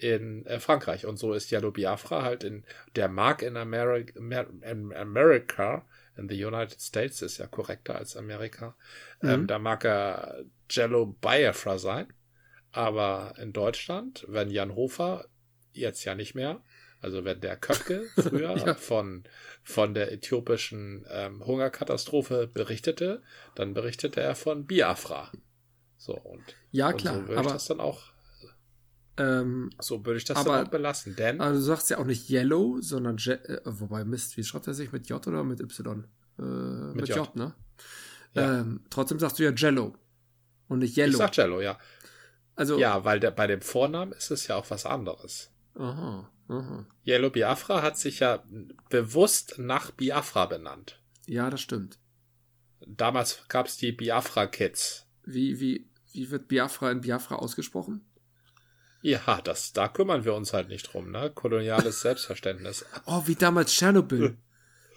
in äh, Frankreich. Und so ist Yellow Biafra halt in, der mag in, Ameri in America, in the United States, ist ja korrekter als Amerika, ähm, mhm. ähm, da mag er Jello Biafra sein. Aber in Deutschland, wenn Jan Hofer, jetzt ja nicht mehr, also wenn der Köpke früher ja. von, von der äthiopischen ähm, Hungerkatastrophe berichtete, dann berichtete er von Biafra. So, und, ja, klar, und so würde ich das dann auch ähm, so würde ich das aber, auch belassen, denn. Aber du sagst ja auch nicht Yellow, sondern Je äh, wobei Mist, wie schreibt er sich mit J oder mit Y? Äh, mit, mit J. J, ne? Ja. Ähm, trotzdem sagst du ja Jello und nicht Yellow. Ich sag Jello, ja. Also, ja, weil der, bei dem Vornamen ist es ja auch was anderes. Aha, aha. Yellow Biafra hat sich ja bewusst nach Biafra benannt. Ja, das stimmt. Damals gab es die Biafra Kids. Wie, wie, wie wird Biafra in Biafra ausgesprochen? Ja, das, da kümmern wir uns halt nicht drum, ne? Koloniales Selbstverständnis. Oh, wie damals Tschernobyl.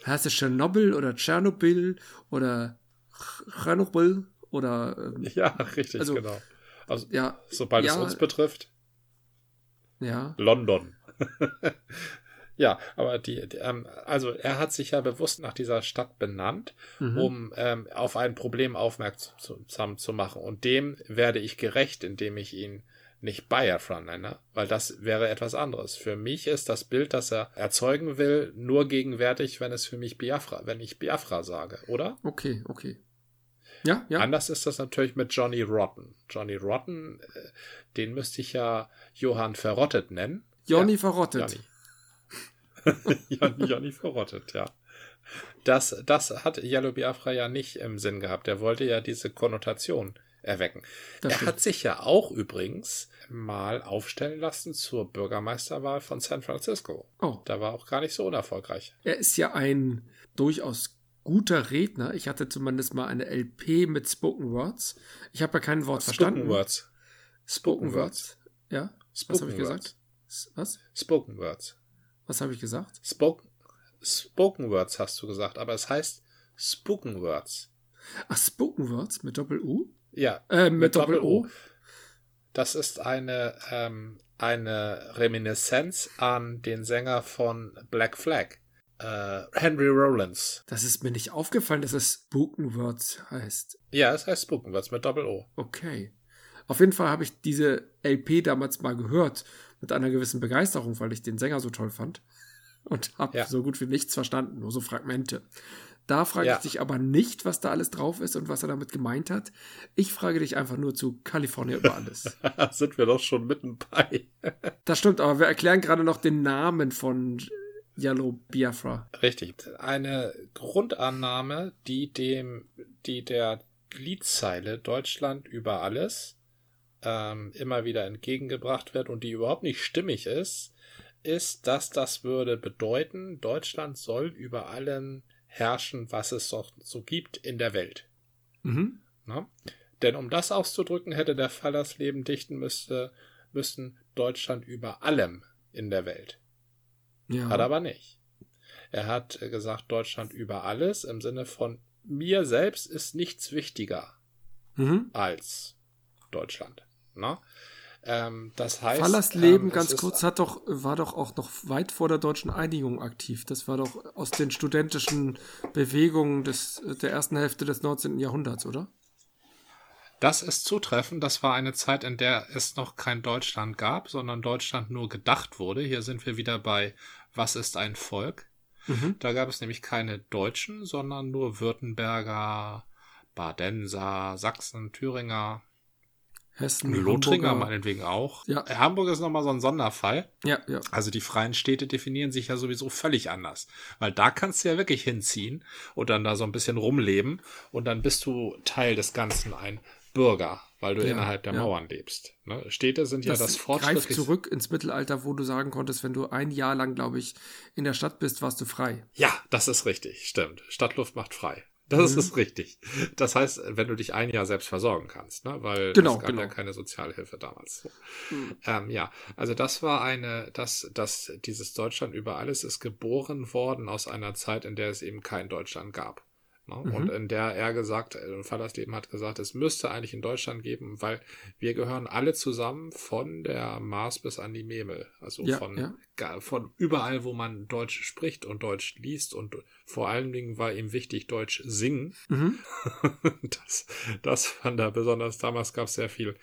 heißt es Tschernobyl oder Tschernobyl oder Tschernobyl oder. Ähm, ja, richtig, also, genau. Also, ja, sobald ja, es uns betrifft. Ja. London. ja, aber die, die ähm, also er hat sich ja bewusst nach dieser Stadt benannt, Mhm. um ähm, auf ein Problem aufmerksam zu machen. Und dem werde ich gerecht, indem ich ihn nicht Biafra nenne, weil das wäre etwas anderes. Für mich ist das Bild, das er erzeugen will, nur gegenwärtig, wenn es für mich Biafra, wenn ich Biafra sage, oder? Okay, okay. Ja, ja. Anders ist das natürlich mit Johnny Rotten. Johnny Rotten, äh, den müsste ich ja Johann Verrottet nennen. Johnny Ja, verrottet. Johnny. Johnny, Johnny verrottet, ja. Das, das hat Yellow Biafra ja nicht im Sinn gehabt. Er wollte ja diese Konnotation erwecken. Das er stimmt. hat sich ja auch übrigens mal aufstellen lassen zur Bürgermeisterwahl von San Francisco. Oh, Da war auch gar nicht so unerfolgreich. er ist ja ein durchaus guter Redner. Ich hatte zumindest mal eine LP mit Spoken Words. Ich habe ja kein Wort verstanden. Spoken Words. Spoken Words. Ja. Was Spoken habe ich Words. gesagt? S- Was? Spoken Words. Was habe ich gesagt? Spoken, Spoken Words hast du gesagt, aber es heißt Spoken Words. Ach, Spoken Words mit Doppel-U? Ja, Äh, mit, Doppel-O. Das ist eine, ähm, eine Reminiszenz an den Sänger von Black Flag, äh, Henry Rollins. Das ist mir nicht aufgefallen, dass es Spoken Words heißt. Ja, es heißt Spoken Words mit Doppel-O. Okay. Auf jeden Fall habe ich diese LP damals mal gehört mit einer gewissen Begeisterung, weil ich den Sänger so toll fand und habe Ja. so gut wie nichts verstanden, nur so Fragmente. Da frage Ja. ich dich aber nicht, was da alles drauf ist und was er damit gemeint hat. Ich frage dich einfach nur zu California über alles. Sind wir doch schon mitten bei. das stimmt, aber wir erklären gerade noch den Namen von Yellow Biafra. Richtig. Eine Grundannahme, die dem, die der Liedzeile Deutschland über alles ähm, immer wieder entgegengebracht wird und die überhaupt nicht stimmig ist, ist, dass das würde bedeuten, Deutschland soll über allem herrschen, was es so, so gibt in der Welt. Mhm. Ne? Denn um das auszudrücken, hätte der Fall das Leben dichten müsste, müssten Deutschland über allem in der Welt. Ja. Hat er aber nicht. Er hat äh, gesagt, Deutschland über alles im Sinne von mir selbst ist nichts wichtiger mhm. als Deutschland. Ne? Ähm, das heißt. Fallas Leben, ähm, ganz kurz, hat doch, war doch auch noch weit vor der deutschen Einigung aktiv. Das war doch aus den studentischen Bewegungen des, der ersten Hälfte des 19. Jahrhunderts, oder? Das ist zutreffend. Das war eine Zeit, in der es noch kein Deutschland gab, sondern Deutschland nur gedacht wurde. Hier sind wir wieder bei Was ist ein Volk? Mhm. Da gab es nämlich keine Deutschen, sondern nur Württemberger, Badenser, Sachsen, Thüringer, Hessen, Lothringer Hamburger. meinetwegen auch. Ja. Äh, Hamburg ist nochmal so ein Sonderfall. Ja, ja. Also die freien Städte definieren sich ja sowieso völlig anders. Weil da kannst du ja wirklich hinziehen und dann da so ein bisschen rumleben und dann bist du Teil des Ganzen, ein Bürger, weil du Ja, innerhalb der ja. Mauern lebst. Ne? Städte sind ja Das, das greift fortschrittliche. zurück ins Mittelalter, wo du sagen konntest, wenn du ein Jahr lang, glaube ich, in der Stadt bist, warst du frei. Ja, das ist richtig, stimmt. Stadtluft macht frei. Das Mhm. ist richtig. Das heißt, wenn du dich ein Jahr selbst versorgen kannst, ne? weil Genau, es gab genau. ja keine Sozialhilfe damals. Mhm. Ähm, ja, also das war eine, das, das, dieses Deutschland über alles ist geboren worden aus einer Zeit, in der es eben kein Deutschland gab. Ne? Mhm. Und in der er gesagt, äh, Fallersleben hat gesagt, es müsste eigentlich in Deutschland geben, weil wir gehören alle zusammen von der Mars bis an die Memel. Also Ja, von, ja. von überall, wo man Deutsch spricht und Deutsch liest und vor allen Dingen war ihm wichtig, Deutsch singen. Mhm. Das, das fand er besonders. Damals gab es sehr viel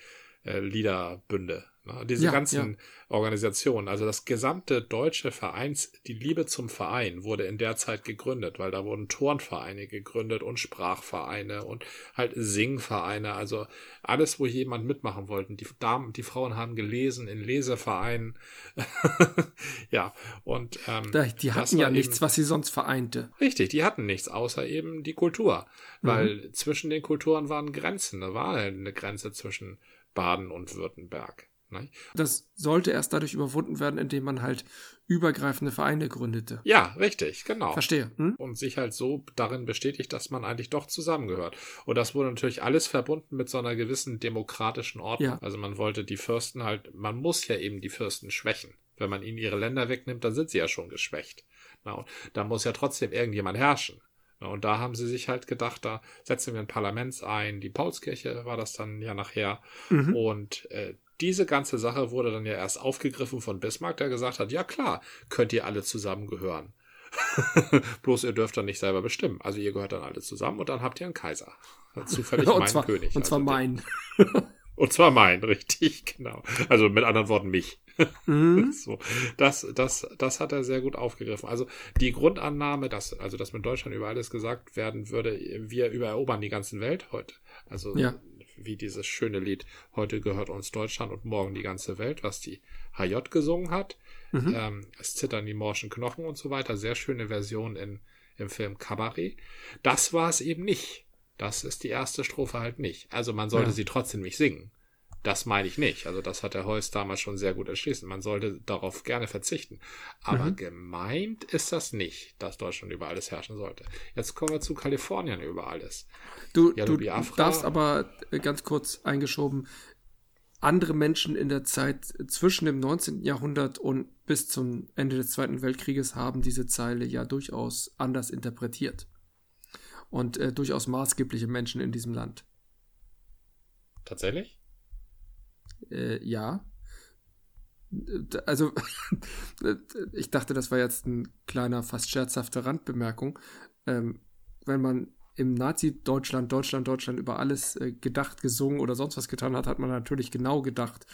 äh, Liederbünde. Ne? Diese Ja, ganzen Organisationen, also das gesamte deutsche Vereins, die Liebe zum Verein wurde in der Zeit gegründet, weil da wurden Turnvereine gegründet und Sprachvereine und halt Singvereine, also alles, wo jemand mitmachen wollten. Die Damen, die Frauen haben gelesen in Lesevereinen. ja, und ähm, die hatten ja eben- nichts, was sie sonst vereinte. Richtig, die hatten nichts außer eben die Kultur. Weil zwischen den Kulturen waren Grenzen. Da war eine Grenze zwischen Baden und Württemberg. Ne? Das sollte erst dadurch überwunden werden, indem man halt übergreifende Vereine gründete. Ja, richtig, genau. Verstehe. Hm? Und sich halt so darin bestätigt, dass man eigentlich doch zusammengehört. Und das wurde natürlich alles verbunden mit so einer gewissen demokratischen Ordnung. Ja. Also man wollte die Fürsten halt, man muss ja eben die Fürsten schwächen. Wenn man ihnen ihre Länder wegnimmt, dann sind sie ja schon geschwächt. Na, und da muss ja trotzdem irgendjemand herrschen. Und da haben sie sich halt gedacht, da setzen wir ein Parlament ein. Die Paulskirche war das dann ja nachher. Mhm. Und äh, diese ganze Sache wurde dann ja erst aufgegriffen von Bismarck, der gesagt hat, ja klar, könnt ihr alle zusammengehören. Bloß ihr dürft dann nicht selber bestimmen. Also ihr gehört dann alle zusammen und dann habt ihr einen Kaiser. Zufällig und mein zwar, König. Und zwar also mein. und zwar mein, richtig, genau. Also mit anderen Worten mich. Mhm. So, das, das, das hat er sehr gut aufgegriffen. Also die Grundannahme, dass, also dass mit Deutschland über alles gesagt werden würde, wir übererobern die ganze Welt heute. Also Ja. wie dieses schöne Lied, heute gehört uns Deutschland und morgen die ganze Welt, was die HJ gesungen hat. Mhm. Ähm, es zittern die morschen Knochen und so weiter. Sehr schöne Version in, im Film Cabaret. Das war es eben nicht. Das ist die erste Strophe halt nicht. Also man sollte Ja. sie trotzdem nicht singen. Das meine ich nicht. Also das hat der Heuss damals schon sehr gut erschließen. Man sollte darauf gerne verzichten. Aber Mhm. gemeint ist das nicht, dass Deutschland über alles herrschen sollte. Jetzt kommen wir zu Kalifornien über alles. Du, Ja, du darfst aber äh, ganz kurz eingeschoben, andere Menschen in der Zeit zwischen dem 19. Jahrhundert und bis zum Ende des Zweiten Weltkrieges haben diese Zeile ja durchaus anders interpretiert. Und äh, durchaus maßgebliche Menschen in diesem Land. Tatsächlich? Äh, ja. Also, ich dachte, das war jetzt ein kleiner, fast scherzhafte Randbemerkung. Ähm, wenn man im Nazi-Deutschland, Deutschland, Deutschland über alles äh, gedacht, gesungen oder sonst was getan hat, hat man natürlich genau gedacht,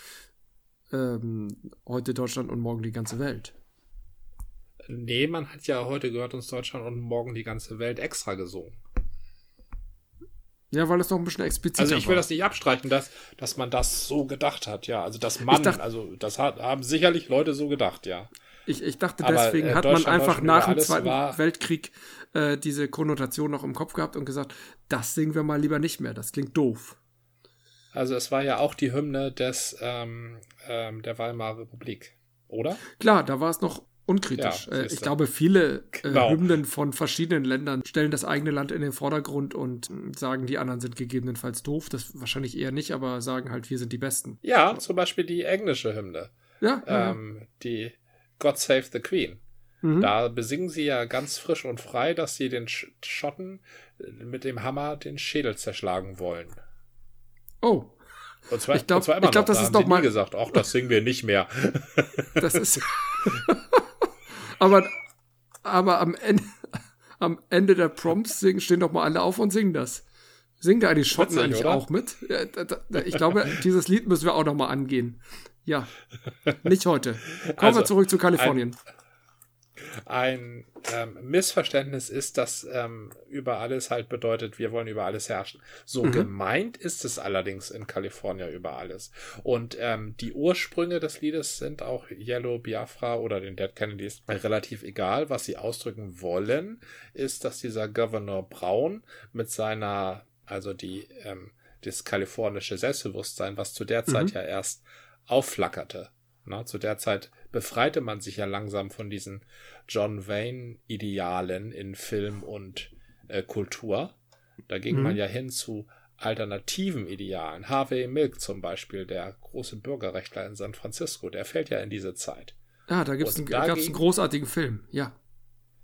ähm, heute Deutschland und morgen die ganze Welt. Nee, man hat ja heute gehört uns Deutschland und morgen die ganze Welt extra gesungen. Ja, weil es noch ein bisschen expliziter Also ich will war. das nicht abstreichen, dass, dass man das so gedacht hat, ja. Also dass man, dacht- also das hat, haben sicherlich Leute so gedacht, ja. Ich, ich dachte, Aber, deswegen äh, hat man einfach nach dem Zweiten Weltkrieg äh, diese Konnotation noch im Kopf gehabt und gesagt, das singen wir mal lieber nicht mehr, das klingt doof. Also es war ja auch die Hymne des ähm, ähm, der Weimarer Republik, oder? Klar, da war es noch unkritisch. Ja, äh, ich glaube, viele Genau. äh, Hymnen von verschiedenen Ländern stellen das eigene Land in den Vordergrund und sagen, die anderen sind gegebenenfalls doof. Das wahrscheinlich eher nicht, aber sagen halt, wir sind die Besten. Ja, zum Beispiel die englische Hymne, Ja, ja. ähm, die God Save the Queen. mhm. Da besingen sie ja ganz frisch und frei, dass sie den Sch Schotten äh, mit dem Hammer den Schädel zerschlagen wollen. Oh, Und zwar, Ich glaub- und zwar immer ich glaub, das da ist sie mal- gesagt, ach, das singen wir nicht mehr. das ist. aber, aber am Ende, am Ende der Prompts singen, stehen doch mal alle auf und singen das. Singen da die Schotten Witzig, eigentlich oder? auch mit? Ich glaube, dieses Lied müssen wir auch noch mal angehen. Ja, nicht heute. Kommen Also, wir zurück zu Kalifornien. Ein ähm, Missverständnis ist, dass ähm, über alles halt bedeutet, wir wollen über alles herrschen. So Mhm. gemeint ist es allerdings in Kalifornien über alles. Und ähm, die Ursprünge des Liedes sind auch Yellow Biafra oder den Dead Kennedys relativ egal. Was sie ausdrücken wollen, ist, dass dieser Governor Brown mit seiner, also die, ähm, das kalifornische Selbstbewusstsein, was zu der Zeit Mhm. ja erst aufflackerte. Na, zu der Zeit befreite man sich ja langsam von diesen John Wayne-Idealen in Film und äh, Kultur. Da ging Mhm. man ja hin zu alternativen Idealen. Harvey Milk zum Beispiel, der große Bürgerrechtler in San Francisco, der fällt ja in diese Zeit. Ja, da gibt's Und einen, gab's einen dagegen- großartigen Film. Ja,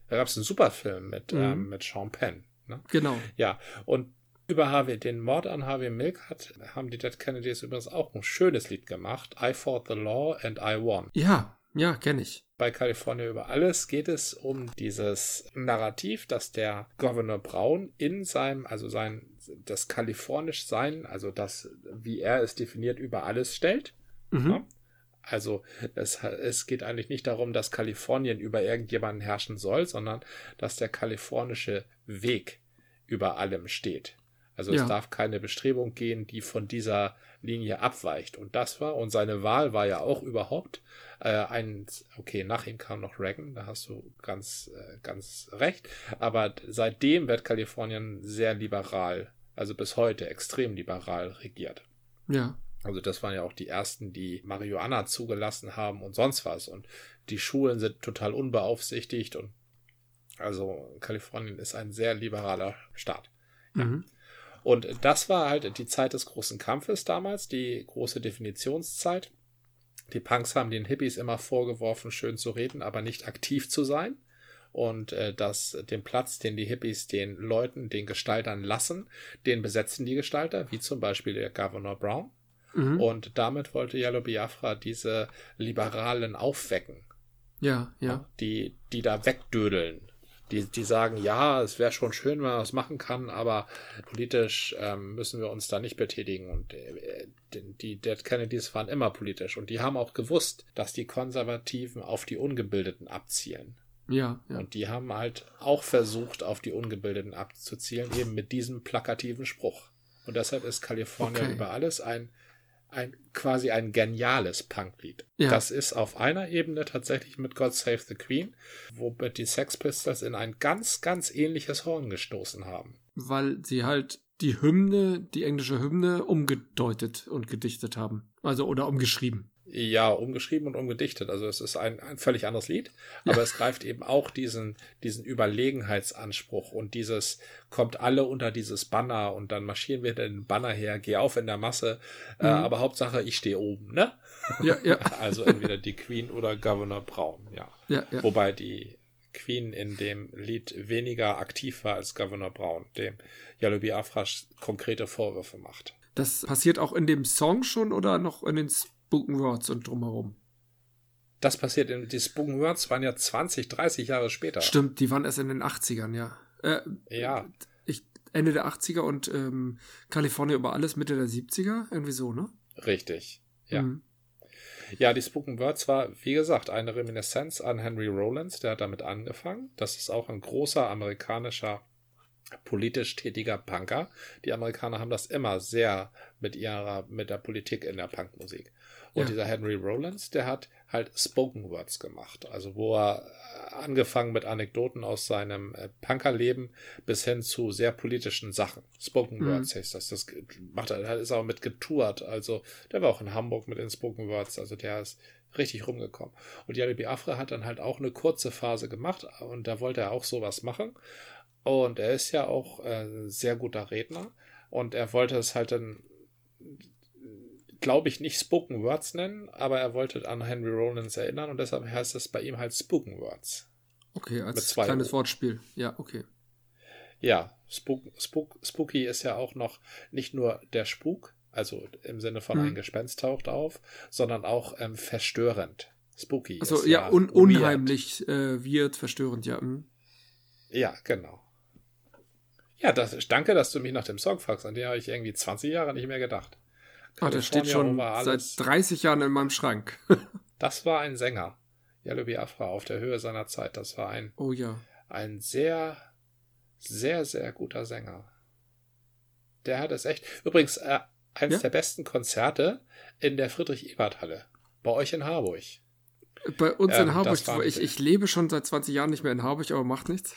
Da gab es einen super Film mit, Mhm. ähm, mit Sean Penn. Ne? genau. Ja, und über Harvey, den Mord an Harvey Milk hat, haben die Dead Kennedys übrigens auch ein schönes Lied gemacht. I fought the law and I won. Ja, ja, kenne ich. bei California über alles geht es um dieses Narrativ, dass der Governor Brown in seinem, also sein, das kalifornisch sein, also das, wie er es definiert, über alles stellt. Mhm. Ja. Also es, es geht eigentlich nicht darum, dass Kalifornien über irgendjemanden herrschen soll, sondern dass der kalifornische Weg über allem steht. Also Ja. es darf keine Bestrebung gehen, die von dieser Linie abweicht. Und das war, und seine Wahl war ja auch überhaupt äh, ein, okay, nach ihm kam noch Reagan, da hast du ganz, äh, ganz recht. Aber seitdem wird Kalifornien sehr liberal, also bis heute extrem liberal regiert. Ja. Also das waren ja auch die ersten, die Marihuana zugelassen haben und sonst was. Und die Schulen sind total unbeaufsichtigt und also Kalifornien ist ein sehr liberaler Staat. Mhm. Und das war halt die Zeit des großen Kampfes damals, die große Definitionszeit. Die Punks haben den Hippies immer vorgeworfen, schön zu reden, aber nicht aktiv zu sein. Und äh, dass den Platz, den die Hippies den Leuten, den Gestaltern lassen, den besetzen die Gestalter, wie zum Beispiel der Governor Brown. Mhm. Und damit wollte Yellow Biafra diese Liberalen aufwecken. Ja, ja. Die, die da wegdödeln. Die, die sagen, ja, es wäre schon schön, wenn man das machen kann, aber politisch ähm, müssen wir uns da nicht betätigen. Und äh, die, die Dead Kennedys waren immer politisch. Und die haben auch gewusst, dass die Konservativen auf die Ungebildeten abzielen. Ja, ja. Und die haben halt auch versucht, auf die Ungebildeten abzuzielen, eben mit diesem plakativen Spruch. Und deshalb ist Kalifornien okay. über alles ein, ein quasi ein geniales Punklied. Ja. Das ist auf einer Ebene tatsächlich mit God Save the Queen, womit die Sex Pistols in ein ganz, ganz ähnliches Horn gestoßen haben. Weil sie halt die Hymne, die englische Hymne, umgedeutet und gedichtet haben. Also oder umgeschrieben. Ja, umgeschrieben und umgedichtet. Also es ist ein, ein völlig anderes Lied, aber ja. es greift eben auch diesen, diesen Überlegenheitsanspruch und dieses kommt alle unter dieses Banner und dann marschieren wir den Banner her, geh auf in der Masse, äh, mhm. äh, aber Hauptsache ich stehe oben, ne? Ja, ja. also entweder die Queen oder Governor Brown, ja. ja, ja. Wobei die Queen in dem Lied weniger aktiv war als Governor Brown, dem Yellow Biafra konkrete Vorwürfe macht. Das passiert auch in dem Song schon oder noch in den Spoken Words und drumherum. Das passiert in die Spoken Words waren ja 20, 30 Jahre später. Stimmt, die waren erst in den 80ern, ja. Äh, ja. Ich, Ende der 80er und ähm, Kalifornien über alles Mitte der 70er, irgendwie so, ne? Richtig, ja. Mhm. Ja, die Spoken Words war, wie gesagt, eine Reminiszenz an Henry Rollins, der hat damit angefangen. Das ist auch ein großer amerikanischer politisch tätiger Punker. Die Amerikaner haben das immer sehr mit ihrer, mit der Politik in der Punkmusik. Und ja. dieser Henry Rollins, der hat halt Spoken Words gemacht. Also wo er äh, angefangen mit Anekdoten aus seinem äh, Punkerleben bis hin zu sehr politischen Sachen. Spoken mhm. Words heißt das. Das macht er, ist auch mit getourt. Also der war auch in Hamburg mit den Spoken Words. Also der ist richtig rumgekommen. Und Yari Biafra hat dann halt auch eine kurze Phase gemacht und da wollte er auch sowas machen. Und er ist ja auch ein äh, sehr guter Redner. Und er wollte es halt dann glaube ich, nicht Spoken Words nennen, aber er wollte an Henry Rollins erinnern und deshalb heißt es bei ihm halt Spoken Words. Okay, als kleines o. Wortspiel. Ja, okay. Ja, Spook, Spook, Spooky ist ja auch noch nicht nur der Spuk, also im Sinne von hm. ein Gespenst taucht auf, sondern auch ähm, verstörend. Spooky. Also ja, un unheimlich, äh, weird, verstörend, ja. Hm. Ja, genau. Ja, das, danke, dass du mich nach dem Song fragst. An den habe ich irgendwie 20 Jahre nicht mehr gedacht. Ah, der steht schon seit 30 Jahren in meinem Schrank. das war ein Sänger. Yellow Biafra auf der Höhe seiner Zeit. Das war ein, oh ja. ein sehr, sehr, sehr guter Sänger. Der hat es echt. Übrigens, äh, eines ja? der besten Konzerte in der Friedrich-Ebert-Halle. Bei euch in Harburg. Bei uns ähm, in Harburg. Ich, ich lebe schon seit 20 Jahren nicht mehr in Harburg, aber macht nichts.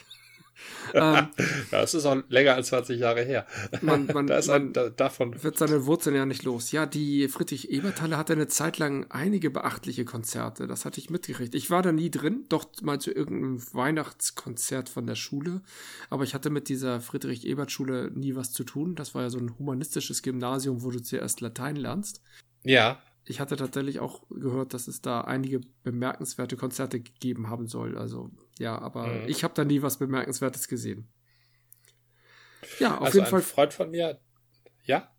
ähm, ja, es ist auch länger als 20 Jahre her. Man, man, da man da, davon wird seine Wurzeln ja nicht los. Ja, die Friedrich-Ebert-Halle hatte eine Zeit lang einige beachtliche Konzerte. Das hatte ich mitgekriegt. Ich war da nie drin, doch mal zu irgendeinem Weihnachtskonzert von der Schule. Aber ich hatte mit dieser Friedrich-Ebert-Schule nie was zu tun. Das war ja so ein humanistisches Gymnasium, wo du zuerst Latein lernst. Ja, ich hatte tatsächlich auch gehört, dass es da einige bemerkenswerte Konzerte gegeben haben soll. Also ja, aber mhm. ich habe da nie was Bemerkenswertes gesehen. Ja, auf also jeden Fall. Freund von mir. Ja?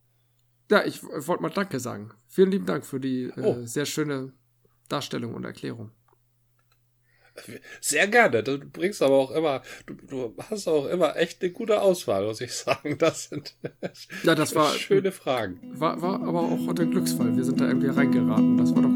Ja, ich wollte mal Danke sagen. Vielen lieben Dank für die äh, oh. sehr schöne Darstellung und Erklärung. Sehr gerne. Du bringst aber auch immer, du, du, hast auch immer echt eine gute Auswahl, muss ich sagen. Das sind ja, das war, schöne Fragen. War, war aber auch der Glücksfall. Wir sind da irgendwie reingeraten. Das war doch.